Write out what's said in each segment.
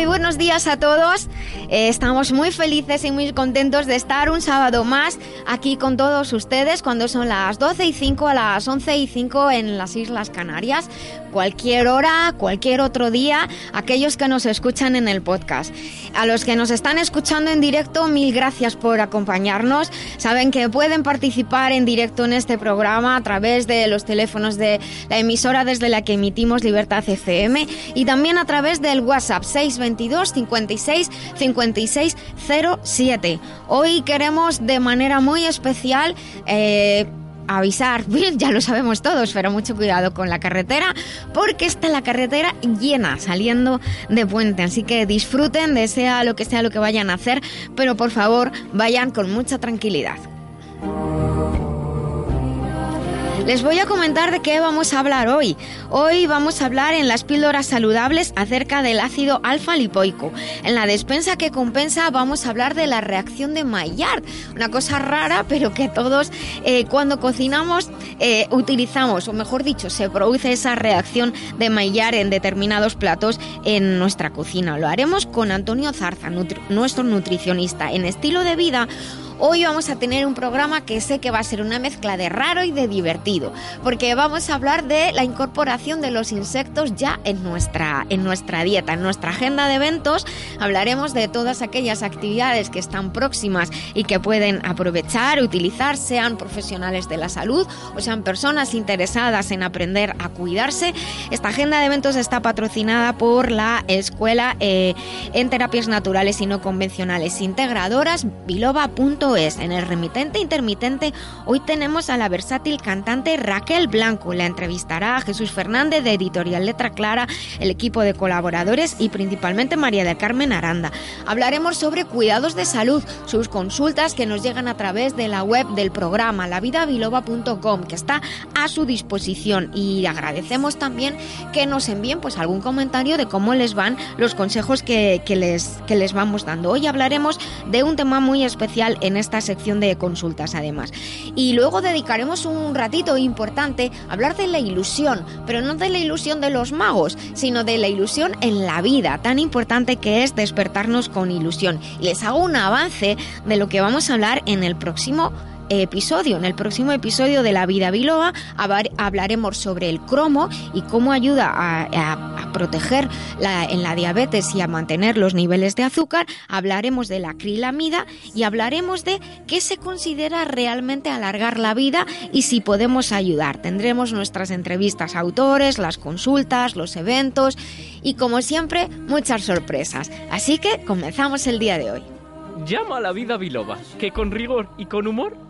Muy buenos días a todos. Eh, estamos muy felices y muy contentos de estar un sábado más aquí con todos ustedes cuando son las 12 y 5 a las 11 y 5 en las Islas Canarias. Cualquier hora, cualquier otro día, aquellos que nos escuchan en el podcast. A los que nos están escuchando en directo, mil gracias por acompañarnos. Saben que pueden participar en directo en este programa a través de los teléfonos de la emisora desde la que emitimos Libertad FM y también a través del WhatsApp 622 56 56 07. Hoy queremos de manera muy especial eh, avisar, bien, ya lo sabemos todos, pero mucho cuidado con la carretera, porque está la carretera llena saliendo de puente. Así que disfruten de sea lo que sea lo que vayan a hacer, pero por favor vayan con mucha tranquilidad. Les voy a comentar de qué vamos a hablar hoy. Hoy vamos a hablar en las píldoras saludables acerca del ácido alfa lipoico. En la despensa que compensa vamos a hablar de la reacción de Maillard, una cosa rara pero que todos eh, cuando cocinamos eh, utilizamos, o mejor dicho, se produce esa reacción de Maillard en determinados platos en nuestra cocina. Lo haremos con Antonio Zarza, nuestro nutricionista en estilo de vida Hoy vamos a tener un programa que sé que va a ser una mezcla de raro y de divertido, porque vamos a hablar de la incorporación de los insectos ya en nuestra, en nuestra dieta, en nuestra agenda de eventos. Hablaremos de todas aquellas actividades que están próximas y que pueden aprovechar, utilizar, sean profesionales de la salud o sean personas interesadas en aprender a cuidarse. Esta agenda de eventos está patrocinada por la Escuela eh, en Terapias Naturales y No Convencionales Integradoras, biloba.com es. En el remitente intermitente hoy tenemos a la versátil cantante Raquel Blanco. La entrevistará a Jesús Fernández de Editorial Letra Clara, el equipo de colaboradores y principalmente María del Carmen Aranda. Hablaremos sobre cuidados de salud, sus consultas que nos llegan a través de la web del programa lavidabiloba.com que está a su disposición y agradecemos también que nos envíen pues algún comentario de cómo les van los consejos que, les, que les vamos dando. Hoy hablaremos de un tema muy especial en esta sección de consultas además. Y luego dedicaremos un ratito importante a hablar de la ilusión, pero no de la ilusión de los magos, sino de la ilusión en la vida, tan importante que es despertarnos con ilusión. Y les hago un avance de lo que vamos a hablar en el próximo episodio. En el próximo episodio de La Vida Biloba hablaremos sobre el cromo y cómo ayuda a, proteger en la diabetes y a mantener los niveles de azúcar. Hablaremos de la acrilamida y hablaremos de qué se considera realmente alargar la vida y si podemos ayudar. Tendremos nuestras entrevistas a autores, las consultas, los eventos y como siempre muchas sorpresas. Así que comenzamos el día de hoy. Llama a la vida biloba, que con rigor y con humor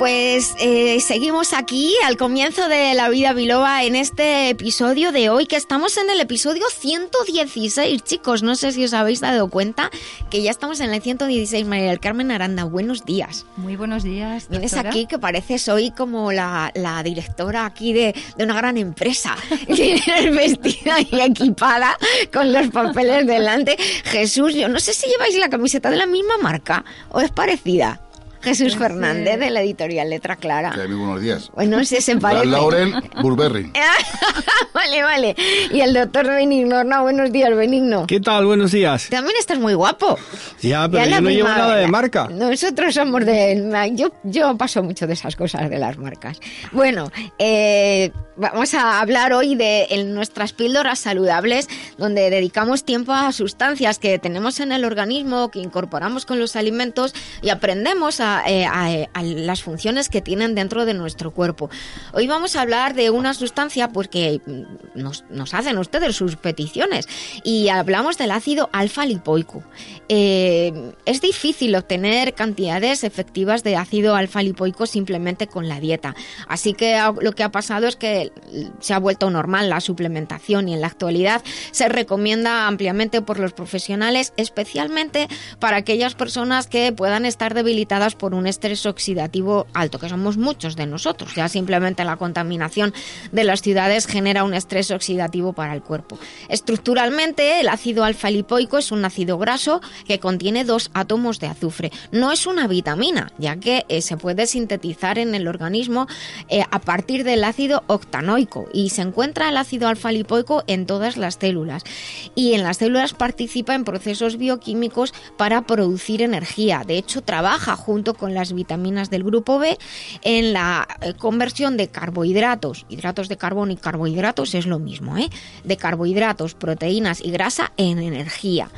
Pues eh, seguimos aquí al comienzo de La Vida Biloba en este episodio de hoy, que estamos en el episodio 116, chicos. No sé si os habéis dado cuenta que ya estamos en el 116. María del Carmen Aranda, buenos días. Muy buenos días. Vienes aquí que pareces hoy como la, directora aquí de, de, una gran empresa. Vestida y equipada con los papeles delante. Jesús, yo no sé si lleváis la camiseta de la misma marca o es parecida. Jesús Fernández de la editorial Letra Clara. buenos días. Bueno, si se parece. Laurel Burberry. vale, vale. Y el doctor Benigno. No, buenos días, Benigno. ¿Qué tal? Buenos días. También estás muy guapo. Ya, pero yo no llevo nada de marca. Nosotros somos de... Yo, yo paso mucho de esas cosas de las marcas. Bueno, eh, vamos a hablar hoy de nuestras píldoras saludables, donde dedicamos tiempo a sustancias que tenemos en el organismo, que incorporamos con los alimentos y aprendemos a eh, las funciones que tienen dentro de nuestro cuerpo. Hoy vamos a hablar de una sustancia pues que nos, nos hacen ustedes sus peticiones y hablamos del ácido alfa lipoico. Eh, es difícil obtener cantidades efectivas de ácido alfa lipoico simplemente con la dieta. Así que lo que ha pasado es que se ha vuelto normal la suplementación y en la actualidad se recomienda ampliamente por los profesionales, especialmente para aquellas personas que puedan estar debilitadas por un estrés oxidativo alto, que somos muchos de nosotros. Ya simplemente la contaminación de las ciudades genera un estrés oxidativo para el cuerpo. Estructuralmente, el ácido alfa lipoico es un ácido graso que contiene dos átomos de azufre. No es una vitamina, ya que eh, se puede sintetizar en el organismo eh, a partir del ácido octanoico y se encuentra el ácido alfa lipoico en todas las células. Y en las células participa en procesos bioquímicos para producir energía. De hecho, trabaja junto con las vitaminas del grupo B en la eh, conversión de carbohidratos, hidratos de carbono y carbohidratos es lo mismo, ¿eh? de carbohidratos, proteínas y grasa en energía.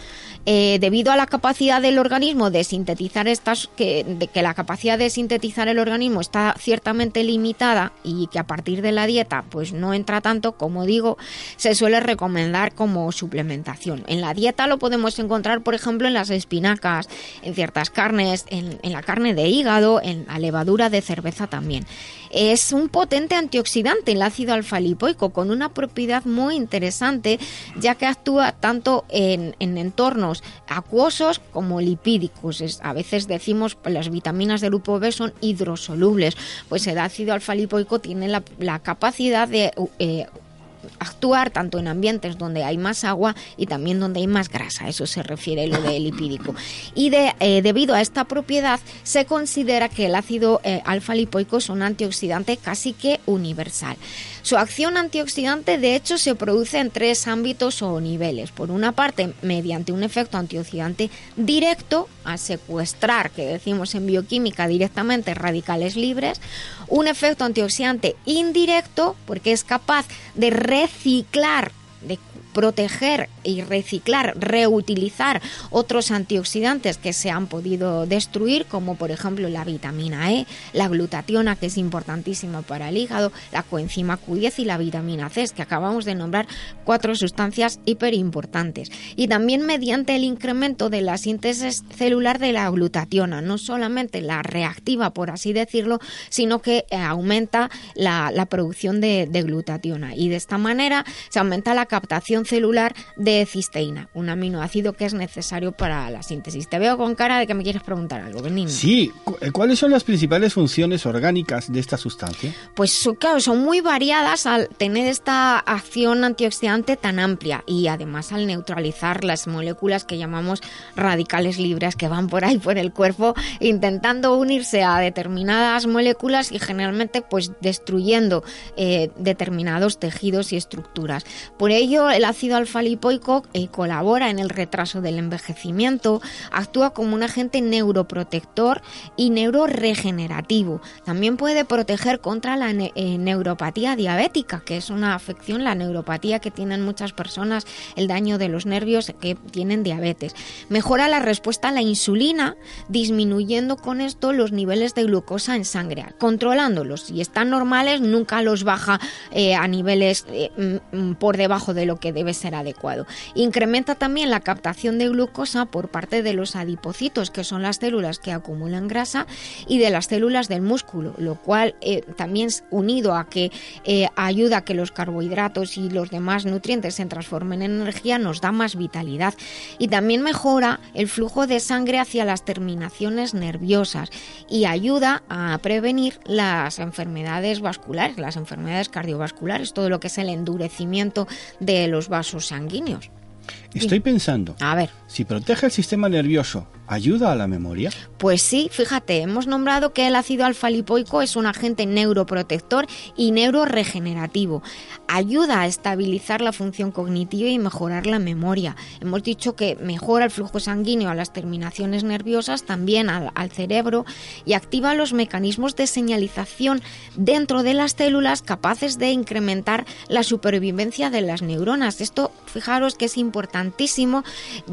Eh, debido a la capacidad del organismo de sintetizar estas, que, que la capacidad de sintetizar el organismo está ciertamente limitada y que a partir de la dieta pues no entra tanto, como digo, se suele recomendar como suplementación. En la dieta lo podemos encontrar, por ejemplo, en las espinacas, en ciertas carnes, en, en la carne de hígado, en la levadura de cerveza también. Es un potente antioxidante el ácido alfa-lipoico con una propiedad muy interesante ya que actúa tanto en, entornos acuosos como lipídicos. a veces decimos las vitaminas del grupo B son hidrosolubles, pues el ácido alfa-lipoico tiene la, capacidad de eh, actuar tanto en ambientes donde hay más agua y también donde hay más grasa, eso se refiere lo de lipídico. Y de, eh, debido a esta propiedad se considera que el ácido eh, alfa lipoico es un antioxidante casi que universal. Su acción antioxidante, de hecho, se produce en tres ámbitos o niveles. Por una parte, mediante un efecto antioxidante directo, a secuestrar, que decimos en bioquímica directamente, radicales libres. Un efecto antioxidante indirecto, porque es capaz de reciclar de proteger y reciclar, reutilizar otros antioxidantes que se han podido destruir, como por ejemplo la vitamina E, la glutationa, que es importantísima para el hígado, la coenzima Q10 y la vitamina C, que acabamos de nombrar cuatro sustancias hiperimportantes. Y también mediante el incremento de la síntesis celular de la glutationa, no solamente la reactiva, por así decirlo, sino que eh, aumenta la, producción de, de glutationa. Y de esta manera se aumenta la captación celular de cisteína, un aminoácido que es necesario para la síntesis. Te veo con cara de que me quieres preguntar algo, Benigno. Sí, eh, ¿cuáles son las principales funciones orgánicas de esta sustancia? Pues claro, son muy variadas al tener esta acción antioxidante tan amplia y además al neutralizar las moléculas que llamamos radicales libres que van por ahí por el cuerpo intentando unirse a determinadas moléculas y generalmente pues destruyendo eh, determinados tejidos y estructuras. Por ello, el ácido eh, colabora en el retraso del envejecimiento, actúa como un agente neuroprotector y neuroregenerativo. También puede proteger contra la eh, neuropatía diabética, que es una afección, la neuropatía que tienen muchas personas, el daño de los nervios que tienen diabetes. Mejora la respuesta a la insulina, disminuyendo con esto los niveles de glucosa en sangre, controlándolos. Si están normales, nunca los baja eh, a niveles mm, por debajo de lo que debe ser adecuado. Incrementa también la captación de glucosa por parte de los adipocitos, que son las células que acumulan grasa, y de las células del músculo, lo cual eh, también unido a que eh, ayuda a que los carbohidratos y los demás nutrientes se transformen en energía, nos da más vitalidad. Y también mejora el flujo de sangre hacia las terminaciones nerviosas y ayuda a prevenir las enfermedades vasculares, las enfermedades cardiovasculares, todo lo que es el endurecimiento de los vasos sanguíneos. Estoy pensando. A ver. Si protege el sistema nervioso, ¿ayuda a la memoria? Pues sí, fíjate, hemos nombrado que el ácido alfa-lipoico es un agente neuroprotector y neuroregenerativo. Ayuda a estabilizar la función cognitiva y mejorar la memoria. Hemos dicho que mejora el flujo sanguíneo a las terminaciones nerviosas, también al, al cerebro, y activa los mecanismos de señalización dentro de las células capaces de incrementar la supervivencia de las neuronas. Esto, fijaros que es importantísimo,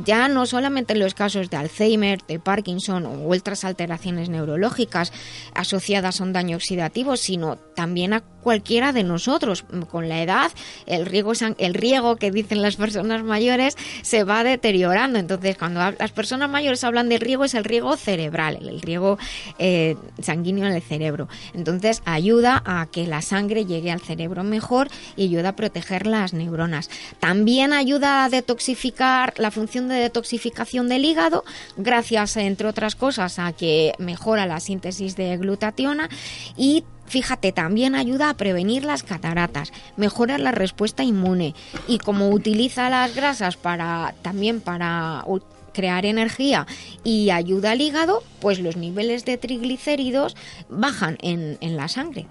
ya no solamente en los casos de Alzheimer, de Parkinson o otras alteraciones neurológicas asociadas a un daño oxidativo, sino también a cualquiera de nosotros. Con la edad, el riego, el riego que dicen las personas mayores se va deteriorando. Entonces, cuando las personas mayores hablan de riego, es el riego cerebral, el riego eh, sanguíneo en el cerebro. Entonces, ayuda a que la sangre llegue al cerebro mejor y ayuda a proteger las neuronas. También ayuda a detoxificar la función de detoxificación del hígado, gracias, entre otras cosas, a que mejora la síntesis de glutationa y Fíjate, también ayuda a prevenir las cataratas, mejora la respuesta inmune y como utiliza las grasas para también para crear energía y ayuda al hígado, pues los niveles de triglicéridos bajan en, en la sangre.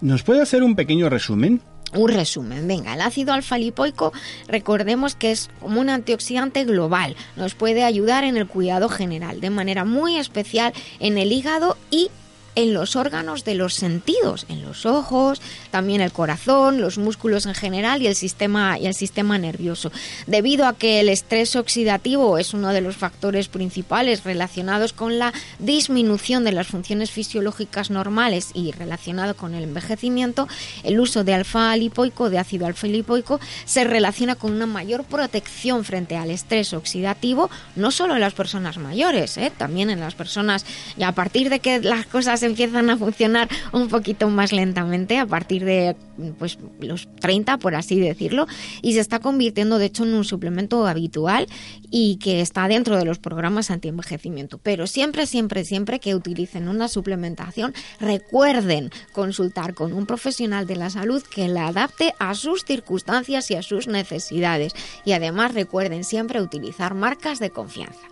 ¿Nos puede hacer un pequeño resumen? Un resumen, venga, el ácido alfa-lipoico, recordemos que es como un antioxidante global, nos puede ayudar en el cuidado general, de manera muy especial en el hígado y en los órganos de los sentidos, en los ojos, también el corazón, los músculos en general y el sistema y el sistema nervioso. Debido a que el estrés oxidativo es uno de los factores principales relacionados con la disminución de las funciones fisiológicas normales y relacionado con el envejecimiento, el uso de alfa lipoico, de ácido alfa lipoico, se relaciona con una mayor protección frente al estrés oxidativo, no solo en las personas mayores, ¿eh? también en las personas y a partir de que las cosas empiezan a funcionar un poquito más lentamente a partir de pues los 30 por así decirlo y se está convirtiendo de hecho en un suplemento habitual y que está dentro de los programas anti-envejecimiento. Pero siempre siempre siempre que utilicen una suplementación recuerden consultar con un profesional de la salud que la adapte a sus circunstancias y a sus necesidades. Y además recuerden siempre utilizar marcas de confianza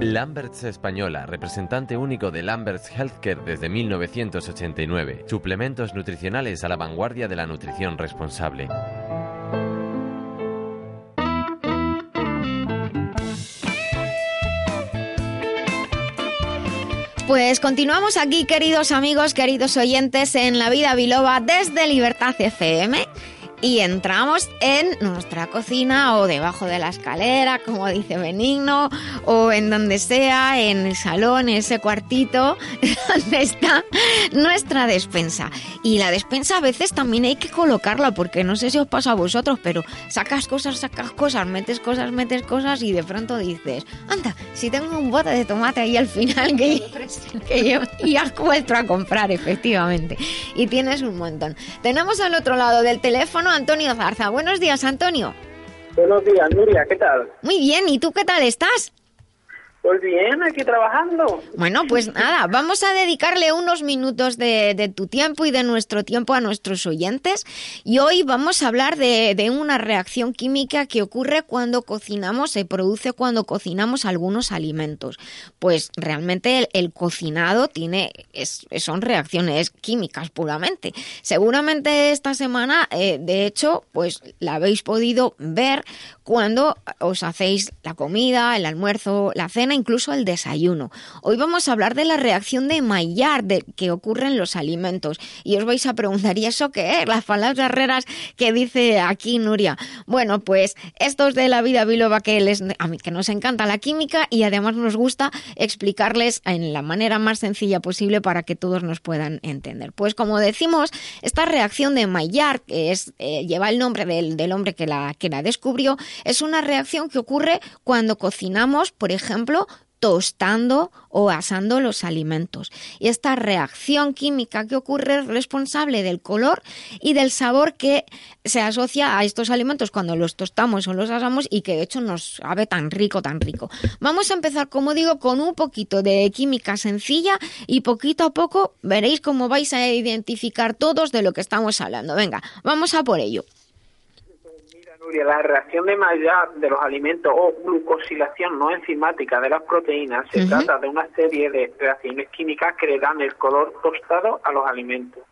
Lamberts Española, representante único de Lamberts Healthcare desde 1989. Suplementos nutricionales a la vanguardia de la nutrición responsable. Pues continuamos aquí, queridos amigos, queridos oyentes, en La Vida Biloba desde Libertad FM y entramos en nuestra cocina o debajo de la escalera, como dice Benigno, o en donde sea, en el salón, en ese cuartito donde está nuestra despensa. Y la despensa a veces también hay que colocarla, porque no sé si os pasa a vosotros, pero sacas cosas, sacas cosas, metes cosas, metes cosas y de pronto dices, anda, si tengo un bote de tomate ahí al final que, que yo ya has vuelto a comprar, efectivamente. Y tienes un montón. Tenemos al otro lado del teléfono Antonio Zarza. Buenos días, Antonio. Buenos días, Nuria, ¿qué tal? Muy bien, ¿y tú qué tal estás? Pues bien, aquí trabajando. Bueno, pues nada, vamos a dedicarle unos minutos de, tu tiempo y de nuestro tiempo a nuestros oyentes. Y hoy vamos a hablar de, una reacción química que ocurre cuando cocinamos, se produce cuando cocinamos algunos alimentos. Pues realmente el, cocinado tiene, son reacciones químicas puramente. Seguramente esta semana, eh, de hecho, pues la habéis podido ver cuando os hacéis la comida, el almuerzo, la cena, incluso el desayuno. Hoy vamos a hablar de la reacción de Maillard que ocurre en los alimentos. Y os vais a preguntar, ¿y eso qué es? Las palabras raras que dice aquí Nuria. Bueno, pues estos de la vida biloba que, les, a mí, que nos encanta la química y además nos gusta explicarles en la manera más sencilla posible para que todos nos puedan entender. Pues como decimos, esta reacción de Maillard, que es, eh, lleva el nombre del, del hombre que la, que la descubrió, es una reacción que ocurre cuando cocinamos, por ejemplo, tostando o asando los alimentos. Y esta reacción química que ocurre es responsable del color y del sabor que se asocia a estos alimentos cuando los tostamos o los asamos y que de hecho nos sabe tan rico, tan rico. Vamos a empezar, como digo, con un poquito de química sencilla y poquito a poco veréis cómo vais a identificar todos de lo que estamos hablando. Venga, vamos a por ello la reacción de Maillard de los alimentos o glucosilación no enzimática de las proteínas se trata de una serie de reacciones químicas que le dan el color tostado a los alimentos.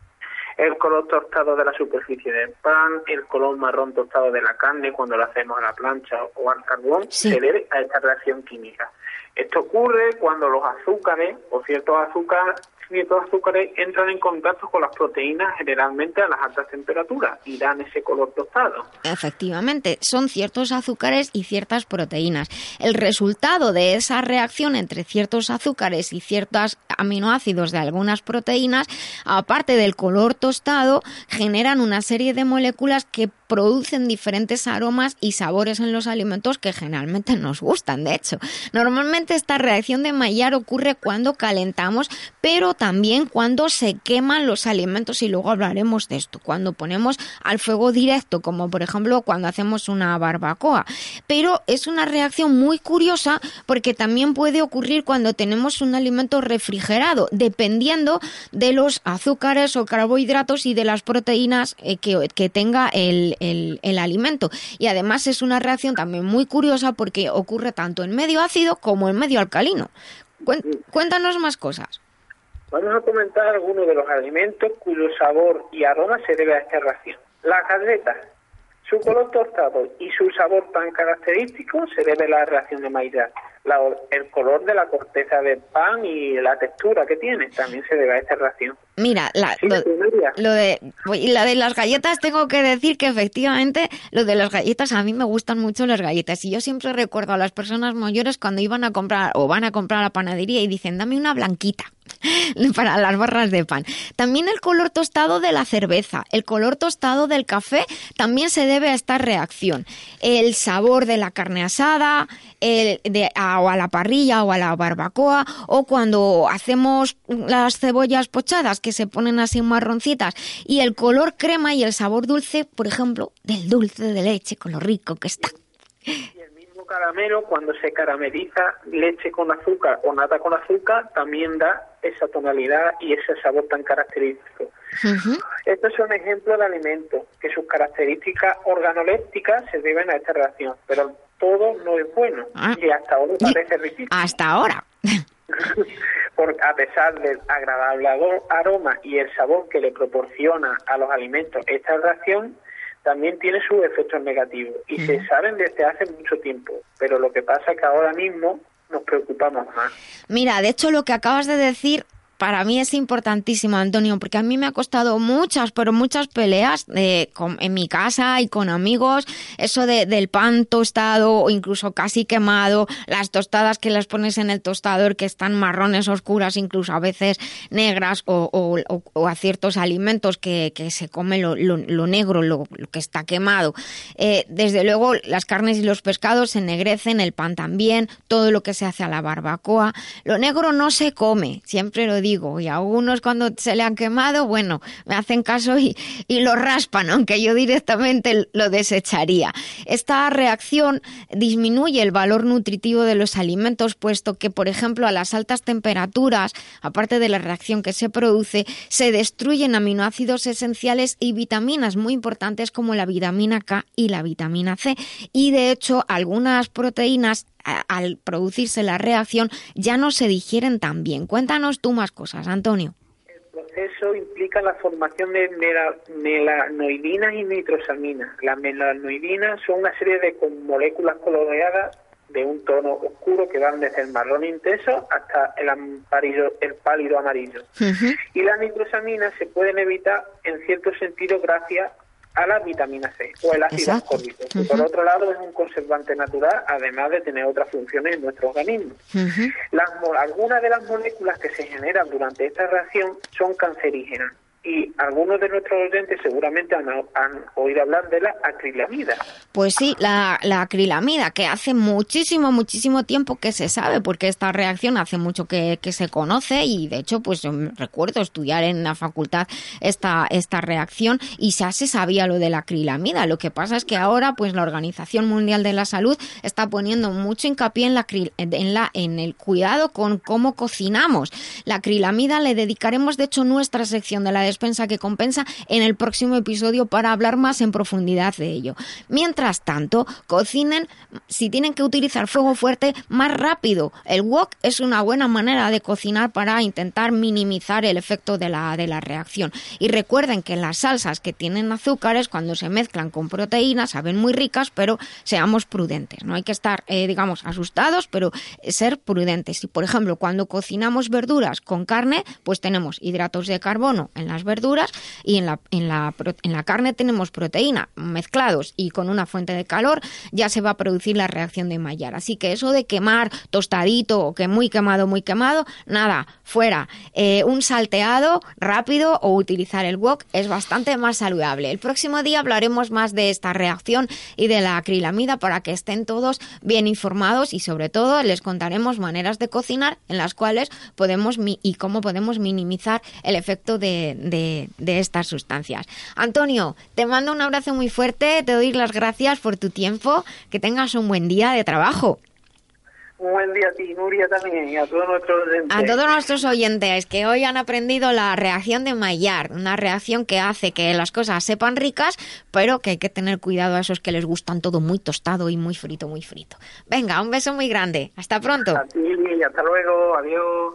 El color tostado de la superficie del pan, el color marrón tostado de la carne cuando lo hacemos a la plancha o al carbón, se debe a esta reacción química. Esto ocurre cuando los azúcares o ciertos azúcares y estos azúcares entran en contacto con las proteínas generalmente a las altas temperaturas y dan ese color tostado. Efectivamente, son ciertos azúcares y ciertas proteínas. El resultado de esa reacción entre ciertos azúcares y ciertos aminoácidos de algunas proteínas, aparte del color tostado, generan una serie de moléculas que producen diferentes aromas y sabores en los alimentos que generalmente nos gustan, de hecho. Normalmente esta reacción de Maillard ocurre cuando calentamos, pero también cuando se queman los alimentos y luego hablaremos de esto, cuando ponemos al fuego directo, como por ejemplo cuando hacemos una barbacoa. Pero es una reacción muy curiosa porque también puede ocurrir cuando tenemos un alimento refrigerado, dependiendo de los azúcares o carbohidratos y de las proteínas eh, que, tenga el, alimento. Y además es una reacción también muy curiosa porque ocurre tanto en medio ácido como en medio alcalino. Cuéntanos más cosas. Vamos a comentar algunos de los alimentos cuyo sabor y aroma se debe a esta reacción. Las galletas, su color tostado y su sabor tan característico se debe a la reacción de Maillard el color de la corteza del pan y la textura que tiene también se debe a esta reacción. Mira, la, lo, de la de las galletas tengo que decir que efectivamente lo de las galletas a mí me gustan mucho las galletas y yo siempre recuerdo a las personas mayores cuando iban a comprar o van a comprar a la panadería y dicen dame una blanquita para las barras de pan. También el color tostado de la cerveza, el color tostado del café también se debe a esta reacción. El sabor de la carne asada, el de, o a la parrilla o a la barbacoa o cuando hacemos las cebollas pochadas que se ponen así marroncitas y el color crema y el sabor dulce, por ejemplo, del dulce de leche con lo rico que está. Y el mismo caramelo cuando se carameliza leche con azúcar o nata con azúcar también da esa tonalidad y ese sabor tan característico. Estos son ejemplos de alimentos que sus características organolépticas se deben a esta reacción, pero todo no es bueno ah. y hasta ahora parece riquísimo. Hasta ahora. Porque a pesar del agradable aroma y el sabor que le proporciona a los alimentos esta reacción, también tiene sus efectos negativos y se saben desde hace mucho tiempo. Pero lo que pasa es que ahora mismo nos preocupamos más. Mira, de hecho lo que acabas de decir para mí es importantísimo, Antonio, porque a mí me ha costado muchas, pero muchas peleas de, en mi casa y con amigos, eso de, del pan tostado o incluso casi quemado, las tostadas que las pones en el tostador que están marrones oscuras, incluso a veces negras, o, a ciertos alimentos que, se come lo, negro, lo, que está quemado. Eh, desde luego, las carnes y los pescados se ennegrecen, el pan también, todo lo que se hace a la barbacoa. Lo negro no se come, siempre lo digo, y algunos cuando se le han quemado, bueno, me hacen caso y, y lo raspan, aunque yo directamente lo desecharía. Esta reacción disminuye el valor nutritivo de los alimentos, puesto que, por ejemplo, a las altas temperaturas, aparte de la reacción que se produce, se destruyen aminoácidos esenciales y vitaminas muy importantes como la vitamina K y la vitamina C. Y de hecho, algunas proteínas al producirse la reacción ya no se digieren tan bien. Cuéntanos tú más cosas, Antonio. El proceso implica la formación de melanoidinas y nitrosaminas. Las melanoidinas son una serie de moléculas coloreadas de un tono oscuro que van desde el marrón intenso hasta el, el pálido amarillo. Y las nitrosaminas se pueden evitar en cierto sentido gracias a la vitamina C o el ácido ascórbico. Por otro lado, es un conservante natural, además de tener otras funciones en nuestro organismo. las, algunas de las moléculas que se generan durante esta reacción son cancerígenas y algunos de nuestros oyentes seguramente han, oído hablar de la acrilamida. Pues sí, la, acrilamida, que hace muchísimo, muchísimo tiempo que se sabe, porque esta reacción hace mucho que, se conoce y de hecho, pues recuerdo estudiar en la facultad esta, esta reacción y ya se sabía lo de la acrilamida. Lo que pasa es que ahora, pues la Organización Mundial de la Salud está poniendo mucho hincapié en, la, en, la, en el cuidado con cómo cocinamos. La acrilamida le dedicaremos, de hecho, nuestra sección de la despensa que compensa en el próximo episodio para hablar más en profundidad de ello. Mientras tanto, cocinen si tienen que utilizar fuego fuerte más rápido. El wok es una buena manera de cocinar para intentar minimizar el efecto de la, de la reacción. Y recuerden que las salsas que tienen azúcares, cuando se mezclan con proteínas, saben muy ricas, pero seamos prudentes. No hay que estar, eh, digamos, asustados, pero ser prudentes. Si, por ejemplo, cuando cocinamos verduras con carne, pues tenemos hidratos de carbono en las verduras y en la, en la, en la carne tenemos proteína mezclados y con una fuente de calor ya se va a producir la reacción de Maillard. Así que eso de quemar tostadito o que muy quemado, muy quemado, nada, fuera. Eh, un salteado rápido o utilizar el wok es bastante más saludable. El próximo día hablaremos más de esta reacción y de la acrilamida para que estén todos bien informados y sobre todo les contaremos maneras de cocinar en las cuales podemos y cómo podemos minimizar el efecto de, de estas sustancias. Antonio, te mando un abrazo muy fuerte, te doy las gracias por tu tiempo, que tengas un buen día de trabajo. Un buen día a ti, Nuria, también, y a todos nuestros oyentes. A todos nuestros oyentes que hoy han aprendido la reacción de Maillard, una reacción que hace que las cosas sepan ricas, pero que hay que tener cuidado a esos que les gustan todo muy tostado y muy frito, muy frito. Venga, un beso muy grande. Hasta pronto. A ti, hasta luego. Adiós.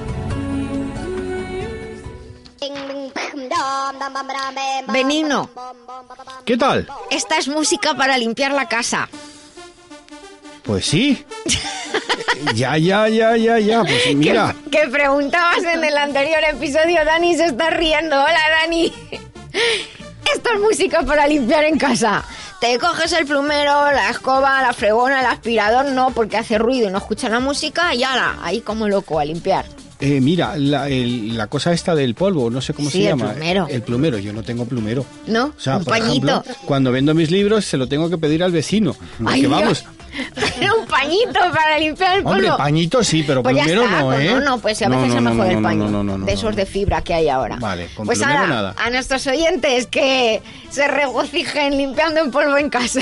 Benigno, ¿Qué tal? esta es música para limpiar la casa. Pues sí. ya, ya, ya, ya, ya. Pues mira. Que preguntabas en el anterior episodio, Dani se está riendo. Hola, Dani. Esto es música para limpiar en casa. Te coges el plumero, la escoba, la fregona, el aspirador, no, porque hace ruido y no escucha la música, y ala, ahí como loco a limpiar. Eh, mira, la, el- la cosa esta del polvo, no sé cómo Sí, se el llama. plumero. El plumero, yo no tengo plumero. ¿No? O sea, Un por pañito. ejemplo, cuando vendo mis libros se lo tengo que pedir al vecino. Porque vamos, Era un pañito para limpiar el polvo. hombre, pañito sí, pero Pues plumero está, no, pues ¿eh? no, no, pues a No, veces no, es no, mejor no, el paño, de esos de fibra que hay ahora. Vale, con pues ahora, nada. a nuestros oyentes que se regocijen limpiando en polvo en casa.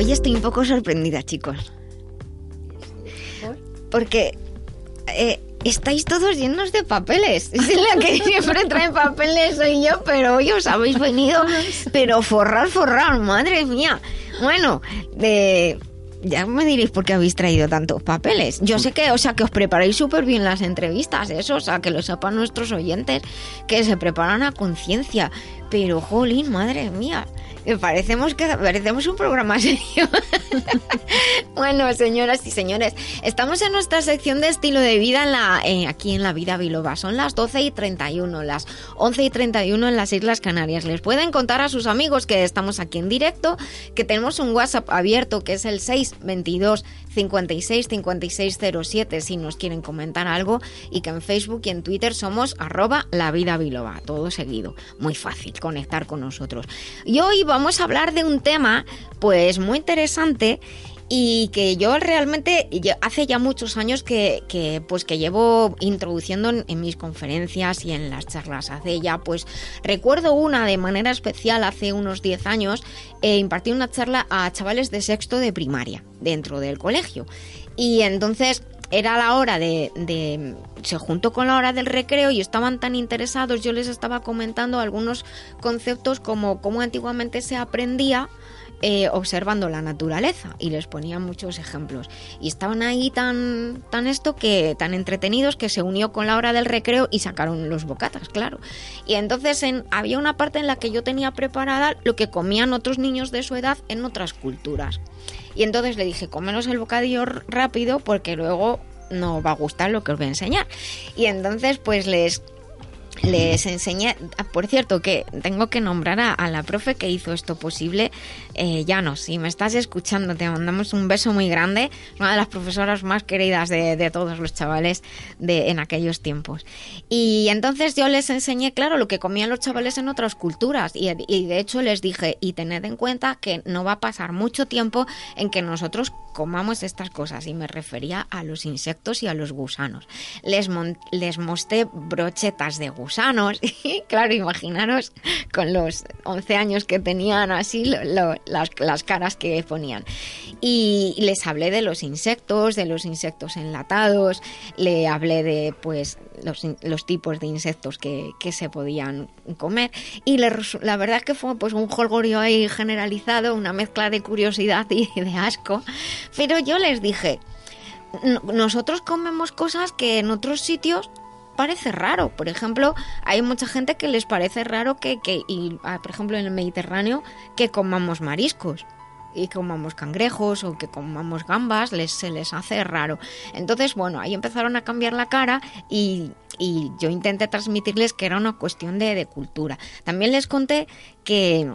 Hoy estoy un poco sorprendida, chicos. Porque eh, estáis todos llenos de papeles. Es la que siempre trae papeles soy yo, pero hoy os habéis venido, pero forrar, forrar, madre mía. Bueno, ya me diréis por qué habéis traído tantos papeles. Yo sé que, o sea, que os preparáis súper bien las entrevistas, eso, o sea, que lo sepan nuestros oyentes, que se preparan a conciencia. Pero, jolín, madre mía, parecemos que parecemos un programa serio. bueno, señoras y señores, estamos en nuestra sección de estilo de vida en la, eh, aquí en la vida biloba. Son las 12 y 31, las 11 y 31 en las Islas Canarias. Les pueden contar a sus amigos que estamos aquí en directo, que tenemos un WhatsApp abierto que es el 622 56 5607 si nos quieren comentar algo y que en Facebook y en Twitter somos arroba la vida todo seguido. Muy fácil conectar con nosotros. Y hoy vamos a hablar de un tema pues muy interesante y que yo realmente hace ya muchos años que, pues que llevo introduciendo en, mis conferencias y en las charlas hace ya pues recuerdo una de manera especial hace unos 10 años eh, impartí una charla a chavales de sexto de primaria dentro del colegio y entonces era la hora de, de, se juntó con la hora del recreo y estaban tan interesados yo les estaba comentando algunos conceptos como cómo antiguamente se aprendía eh, observando la naturaleza y les ponía muchos ejemplos. Y estaban ahí tan, tan esto que, tan entretenidos que se unió con la hora del recreo y sacaron los bocatas, claro. Y entonces en, había una parte en la que yo tenía preparada lo que comían otros niños de su edad en otras culturas. Y entonces le dije, comeros el bocadillo rápido porque luego no va a gustar lo que os voy a enseñar. Y entonces pues les les enseñé, ah, por cierto, que tengo que nombrar a, la profe que hizo esto posible, eh, no si me estás escuchando, te mandamos un beso muy grande, una de las profesoras más queridas de, todos los chavales de, en aquellos tiempos. Y entonces yo les enseñé, claro, lo que comían los chavales en otras culturas. Y, y de hecho les dije, y tened en cuenta que no va a pasar mucho tiempo en que nosotros comamos estas cosas, y me refería a los insectos y a los gusanos. Les, les mostré brochetas de gusanos. Y claro, imaginaros con los 11 años que tenían así las, las, caras que ponían. Y les hablé de los insectos, de los insectos enlatados, le hablé de pues los, los tipos de insectos que, que, se podían comer. Y la verdad que fue pues un jolgorio ahí generalizado, una mezcla de curiosidad y de asco. Pero yo les dije, nosotros comemos cosas que en otros sitios parece raro. Por ejemplo, hay mucha gente que les parece raro que, que y, ah, por ejemplo, en el Mediterráneo, que comamos mariscos y comamos cangrejos o que comamos gambas, les, se les hace raro. Entonces, bueno, ahí empezaron a cambiar la cara y, y yo intenté transmitirles que era una cuestión de, de cultura. También les conté que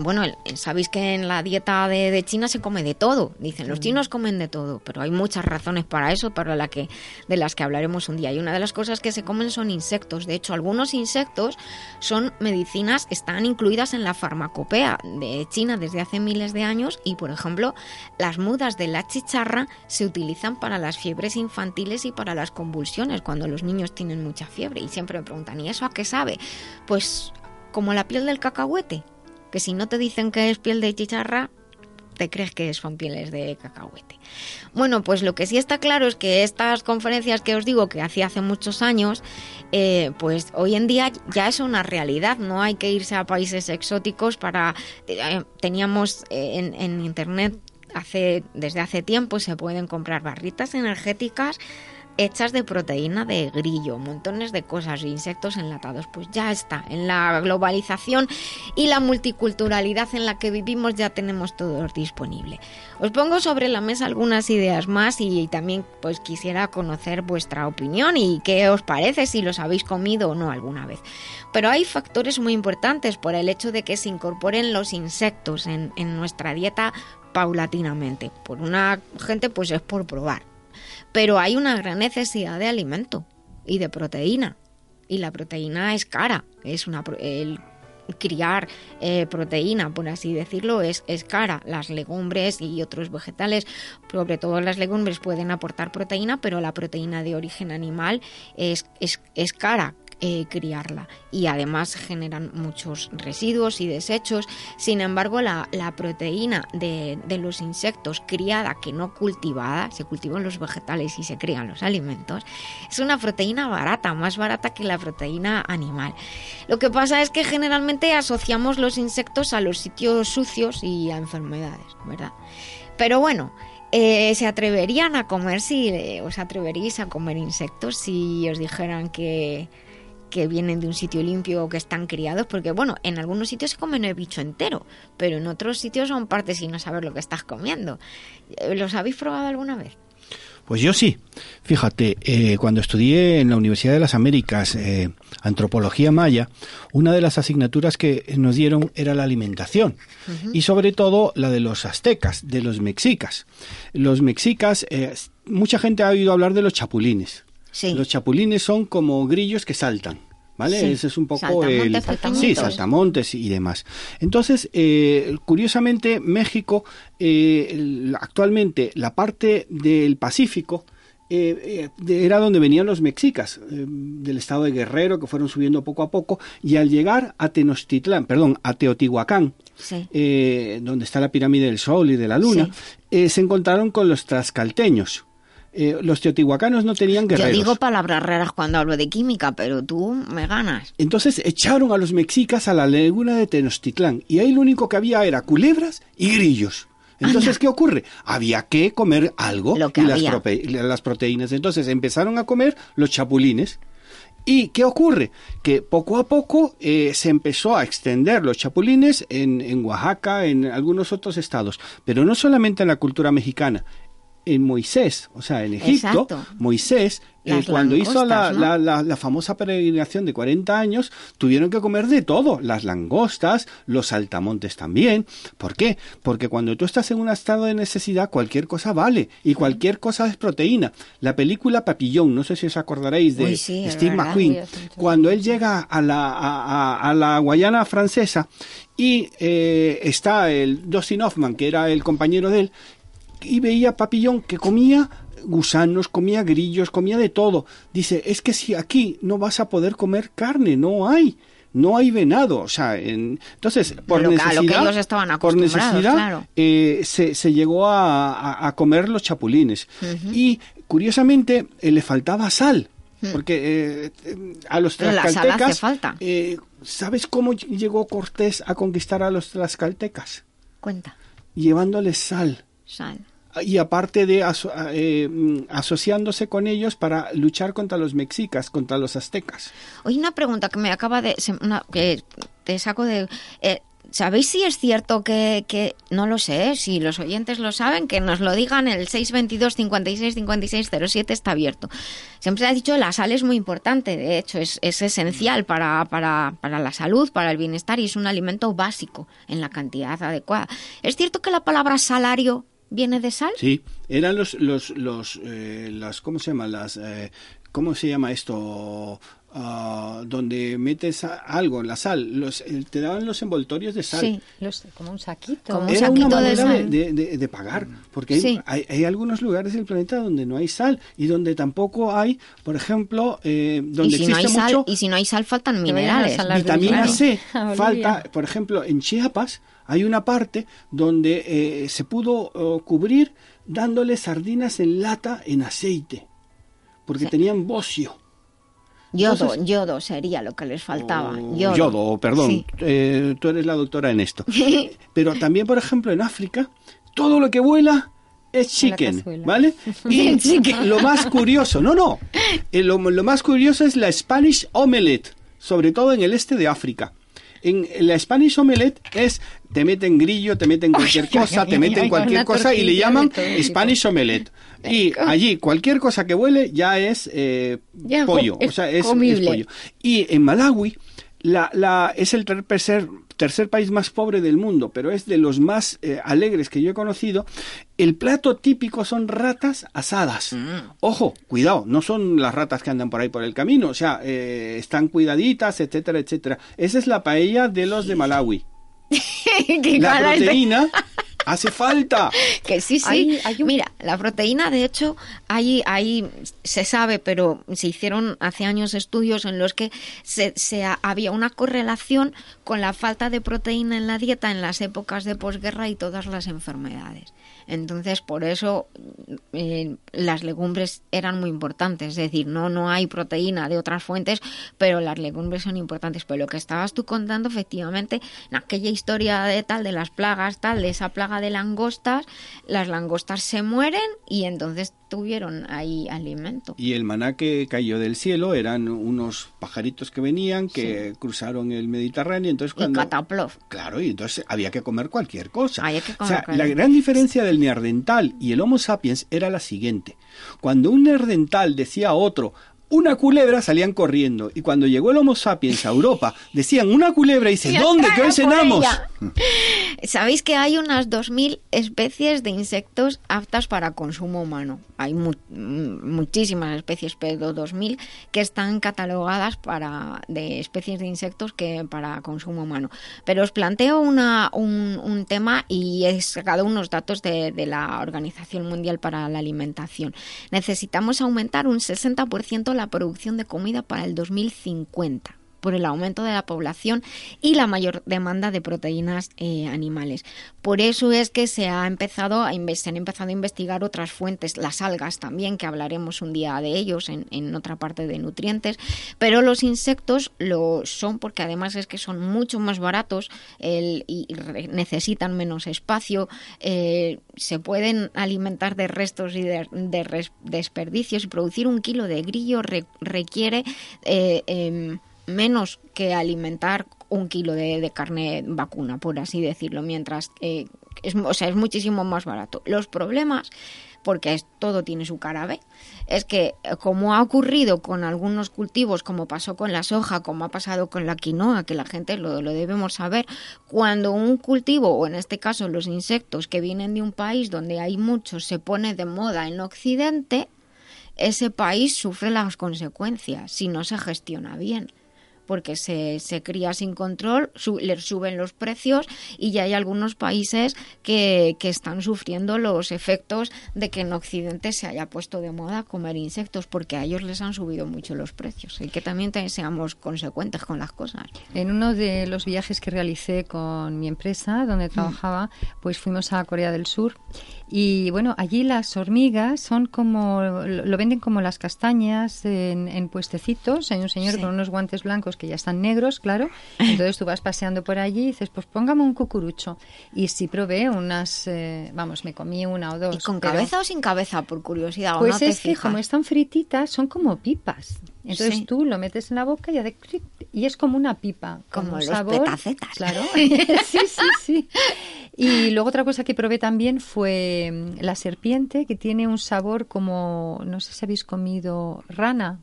bueno, sabéis que en la dieta de, China se come de todo. Dicen, los mm. chinos comen de todo, pero hay muchas razones para eso, para la que, de las que hablaremos un día. Y una de las cosas que se comen son insectos. De hecho, algunos insectos son medicinas, están incluidas en la farmacopea de China desde hace miles de años. Y, por ejemplo, las mudas de la chicharra se utilizan para las fiebres infantiles y para las convulsiones, cuando los niños tienen mucha fiebre. Y siempre me preguntan, ¿y eso a qué sabe? Pues como la piel del cacahuete que si no te dicen que es piel de chicharra, te crees que son pieles de cacahuete. Bueno, pues lo que sí está claro es que estas conferencias que os digo que hacía hace muchos años, eh, pues hoy en día ya es una realidad. No hay que irse a países exóticos para... eh, teníamos eh, en, en internet hace desde hace tiempo se pueden comprar barritas energéticas hechas de proteína de grillo, montones de cosas, insectos enlatados. Pues ya está, en la globalización y la multiculturalidad en la que vivimos ya tenemos todo disponible. Os pongo sobre la mesa algunas ideas más y también pues quisiera conocer vuestra opinión y qué os parece si los habéis comido o no alguna vez. Pero hay factores muy importantes por el hecho de que se incorporen los insectos en, en nuestra dieta paulatinamente. Por una gente pues es por probar pero hay una gran necesidad de alimento y de proteína. Y la proteína es cara, es una el criar eh, proteína, por así decirlo, es, es cara. Las legumbres y otros vegetales, sobre todo las legumbres, pueden aportar proteína, pero la proteína de origen animal es, es, es cara eh, criarla y además generan muchos residuos y desechos. Sin embargo, la, la proteína de, de los insectos criada que no cultivada, se cultivan los vegetales y se crían los alimentos, es una proteína barata, más barata que la proteína animal. Lo que pasa es que generalmente asociamos los insectos a los sitios sucios y a enfermedades, ¿verdad? Pero bueno, eh, ¿se atreverían a comer si eh, os atreveríais a comer insectos si os dijeran que que vienen de un sitio limpio o que están criados, porque bueno, en algunos sitios se comen el bicho entero, pero en otros sitios son partes sin no saber lo que estás comiendo. Eh, ¿Los habéis probado alguna vez? Pues yo sí. Fíjate, eh, cuando estudié en la Universidad de las Américas eh, antropología maya, una de las asignaturas que nos dieron era la alimentación y sobre todo la de los aztecas, de los mexicas. Los mexicas, eh, mucha gente ha oído hablar de los chapulines. Sí. Los chapulines son como grillos que saltan. ¿Vale? Sí. Ese es un poco Saltamontes el... pequeñitos. Sí, saltamontes y demás. Entonces, eh, curiosamente, México, eh, actualmente, la parte del Pacífico, eh, eh, era donde venían los mexicas, eh, del estado de Guerrero, que fueron subiendo poco a poco, y al llegar a Tenochtitlán, perdón, a Teotihuacán, Sí. donde está la pirámide del Sol y de la Luna, se encontraron con los trascalteños. Eh, los teotihuacanos no tenían Yo guerreros. digo palabras raras cuando hablo de química, pero tú me ganas. Entonces echaron a los mexicas a la laguna de Tenochtitlán y ahí lo único que había era culebras y grillos. Entonces, ¿qué ocurre? Había que comer algo Lo que y las, proteínas. Entonces empezaron a comer los chapulines. ¿Y qué ocurre? Que poco a poco eh, se empezó a extender los chapulines en, en Oaxaca, en algunos otros estados, pero no solamente en la cultura mexicana. En Moisés, o sea, en Egipto, Exacto. Moisés, eh, cuando hizo la, la- la, la famosa peregrinación de 40 años, tuvieron que comer de todo, las langostas, los saltamontes también. ¿Por qué? Porque cuando tú estás en un estado de necesidad, cualquier cosa vale y cualquier cosa es proteína. La película Papillón, no sé si os acordaréis de Uy, sí, es Steve verdad. McQueen, cuando él llega a la, a, a- a la Guayana francesa y eh, está el Dustin Hoffman, que era el compañero de él, y veía a Papillón que comía gusanos, comía grillos, comía de todo. Dice, es que si aquí no vas a poder comer carne, no hay. No hay venado, o sea, en- entonces por necesidad, lo que ellos estaban por necesidad claro. eh, se, se llegó a, a- a comer los chapulines y curiosamente eh, le faltaba sal, porque eh, eh, a los tlaxcaltecas, falta. eh, ¿sabes cómo llegó Cortés a conquistar a los tlaxcaltecas? Cuenta, Llevándoles sal sal. Y aparte de aso- eh, mm, asociándose con ellos para luchar contra los mexicas, contra los aztecas. Oye, una pregunta que me acaba de... una- que te saco de... eh, ¿Sabéis si es cierto que, que... No lo sé, si los oyentes lo saben, que nos lo digan, el 622 56 56 07 está abierto. Siempre se ha dicho la sal es muy importante, de hecho, es, es esencial para, para, para la salud, para el bienestar y es un alimento básico en la cantidad adecuada. ¿Es cierto que la palabra salario viene de sal? Sí, eran los, los, los, eh, las, ¿cómo se llama? Las, eh, ¿cómo se llama esto? Ah, donde metes algo en la sal. Los, eh, te daban los envoltorios de sal. Sí, los- como un saquito. Como un Era saquito de manera de, sal. de- de- de pagar, porque hay, Sí. hay, hay algunos lugares del planeta donde no hay sal y donde tampoco hay, por ejemplo, eh, donde Y si, no hay existe sal, mucho y si no hay sal, faltan minerales. vitamina Claro. C. Olivia. Falta, por ejemplo, en Chiapas hay una parte donde eh, se pudo oh, cubrir dándole sardinas en lata en aceite, porque tenían bocio. Yodo, Entonces- yodo sería lo que les faltaba. o yodo. yodo, perdón, Sí. eh, tú eres la doctora en esto. Pero también, por ejemplo, en África, todo lo que vuela es chicken. ¿vale? Y lo más curioso, no, no, eh, lo, lo más curioso es la Spanish omelette, sobre todo en el este de África. En la Spanish omelette es, te meten grillo, te meten cualquier ay, cosa, te meten ay, cualquier cosa y le llaman. Spanish omelette. Y allí cualquier cosa que huele ya es eh, Ya, pollo, es o sea, es, es pollo. Y en Malawi la, la, es el tercer, tercer país más pobre del mundo, pero es de los más eh, alegres que yo he conocido. El plato típico son ratas asadas. Ojo, cuidado, no son las ratas que andan por ahí por el camino, o sea, eh, están cuidaditas, etcétera, etcétera. Esa es la paella de los de Malawi. La proteína hace falta. Que sí, sí. Hay- hay un- Mira, la proteína, de hecho, ahí, ahí se sabe, pero se hicieron hace años estudios en los que se, se ha- había una correlación con la falta de proteína en la dieta en las épocas de posguerra y todas las enfermedades. Entonces, por eso eh, las legumbres eran muy importantes. Es decir, no, no hay proteína de otras fuentes, pero las legumbres son importantes. Pero lo que estabas tú contando, efectivamente, en aquella historia de tal, de las plagas, tal, de esa plaga de langostas, las langostas se mueren y entonces tuvieron ahí alimento. Y el maná que cayó del cielo eran unos pajaritos que venían, que cruzaron el Mediterráneo. Entonces Y cuando cataplov. Claro, y entonces había que comer cualquier cosa. Había que o comer sea, la gran diferencia del neandertal y el Homo sapiens era la siguiente. Cuando un neandertal decía a otro una culebra, salían corriendo. Y cuando llegó el Homo sapiens a Europa, decían una culebra y dice, ¿dónde? ¿Qué hoy cenamos? Sabéis que hay unas 2.000 especies de insectos aptas para consumo humano. Hay mu- mm, muchísimas especies, pero 2.000 que están catalogadas para de especies de insectos que para consumo humano. Pero os planteo una, un, un tema y he sacado unos datos de, de la Organización Mundial para la Alimentación. Necesitamos aumentar un 60% la producción de comida para el 2050 por el aumento de la población y la mayor demanda de proteínas eh, animales. Por eso es que se ha empezado a se han empezado a investigar otras fuentes, las algas también, que hablaremos un día de ellos en, en otra parte de nutrientes, pero los insectos lo son porque además es que son mucho más baratos y necesitan menos espacio, eh, se pueden alimentar de restos y de, desperdicios y producir un kilo de grillo re- requiere eh, em, menos que alimentar un kilo de, carne vacuna, por así decirlo, mientras que es, o sea, es muchísimo más barato. Los problemas, porque es, todo tiene su cara B, es que eh, como ha ocurrido con algunos cultivos, como pasó con la soja, como ha pasado con la quinoa, que la gente lo debemos saber, cuando un cultivo, o en este caso los insectos que vienen de un país donde hay muchos, se pone de moda en Occidente, ese país sufre las consecuencias si no se gestiona bien porque se, se cría sin control, su- le suben los precios y ya hay algunos países que, que están sufriendo los efectos de que en Occidente se haya puesto de moda comer insectos, porque a ellos les han subido mucho los precios y que también seamos consecuentes con las cosas. En uno de los viajes que realicé con mi empresa, donde trabajaba, pues fuimos a Corea del Sur. Y bueno, allí las hormigas son como, lo lo venden como las castañas en, en puestecitos. Hay un señor Sí. con unos guantes blancos que ya están negros, claro. Entonces tú vas paseando por allí y dices, pues póngame un cucurucho. Y sí probé unas, eh, vamos, me comí una o dos. ¿Y con pero- cabeza o sin cabeza, por curiosidad? ¿o Pues no es que como están frititas, son como pipas. Entonces Sí. tú lo metes en la boca y, hace cric, y es como una pipa. Como un los sabor, petacetas. Claro. sí, sí, sí. Y luego otra cosa que probé también fue mm, la serpiente, que tiene un sabor como, no sé si habéis comido rana.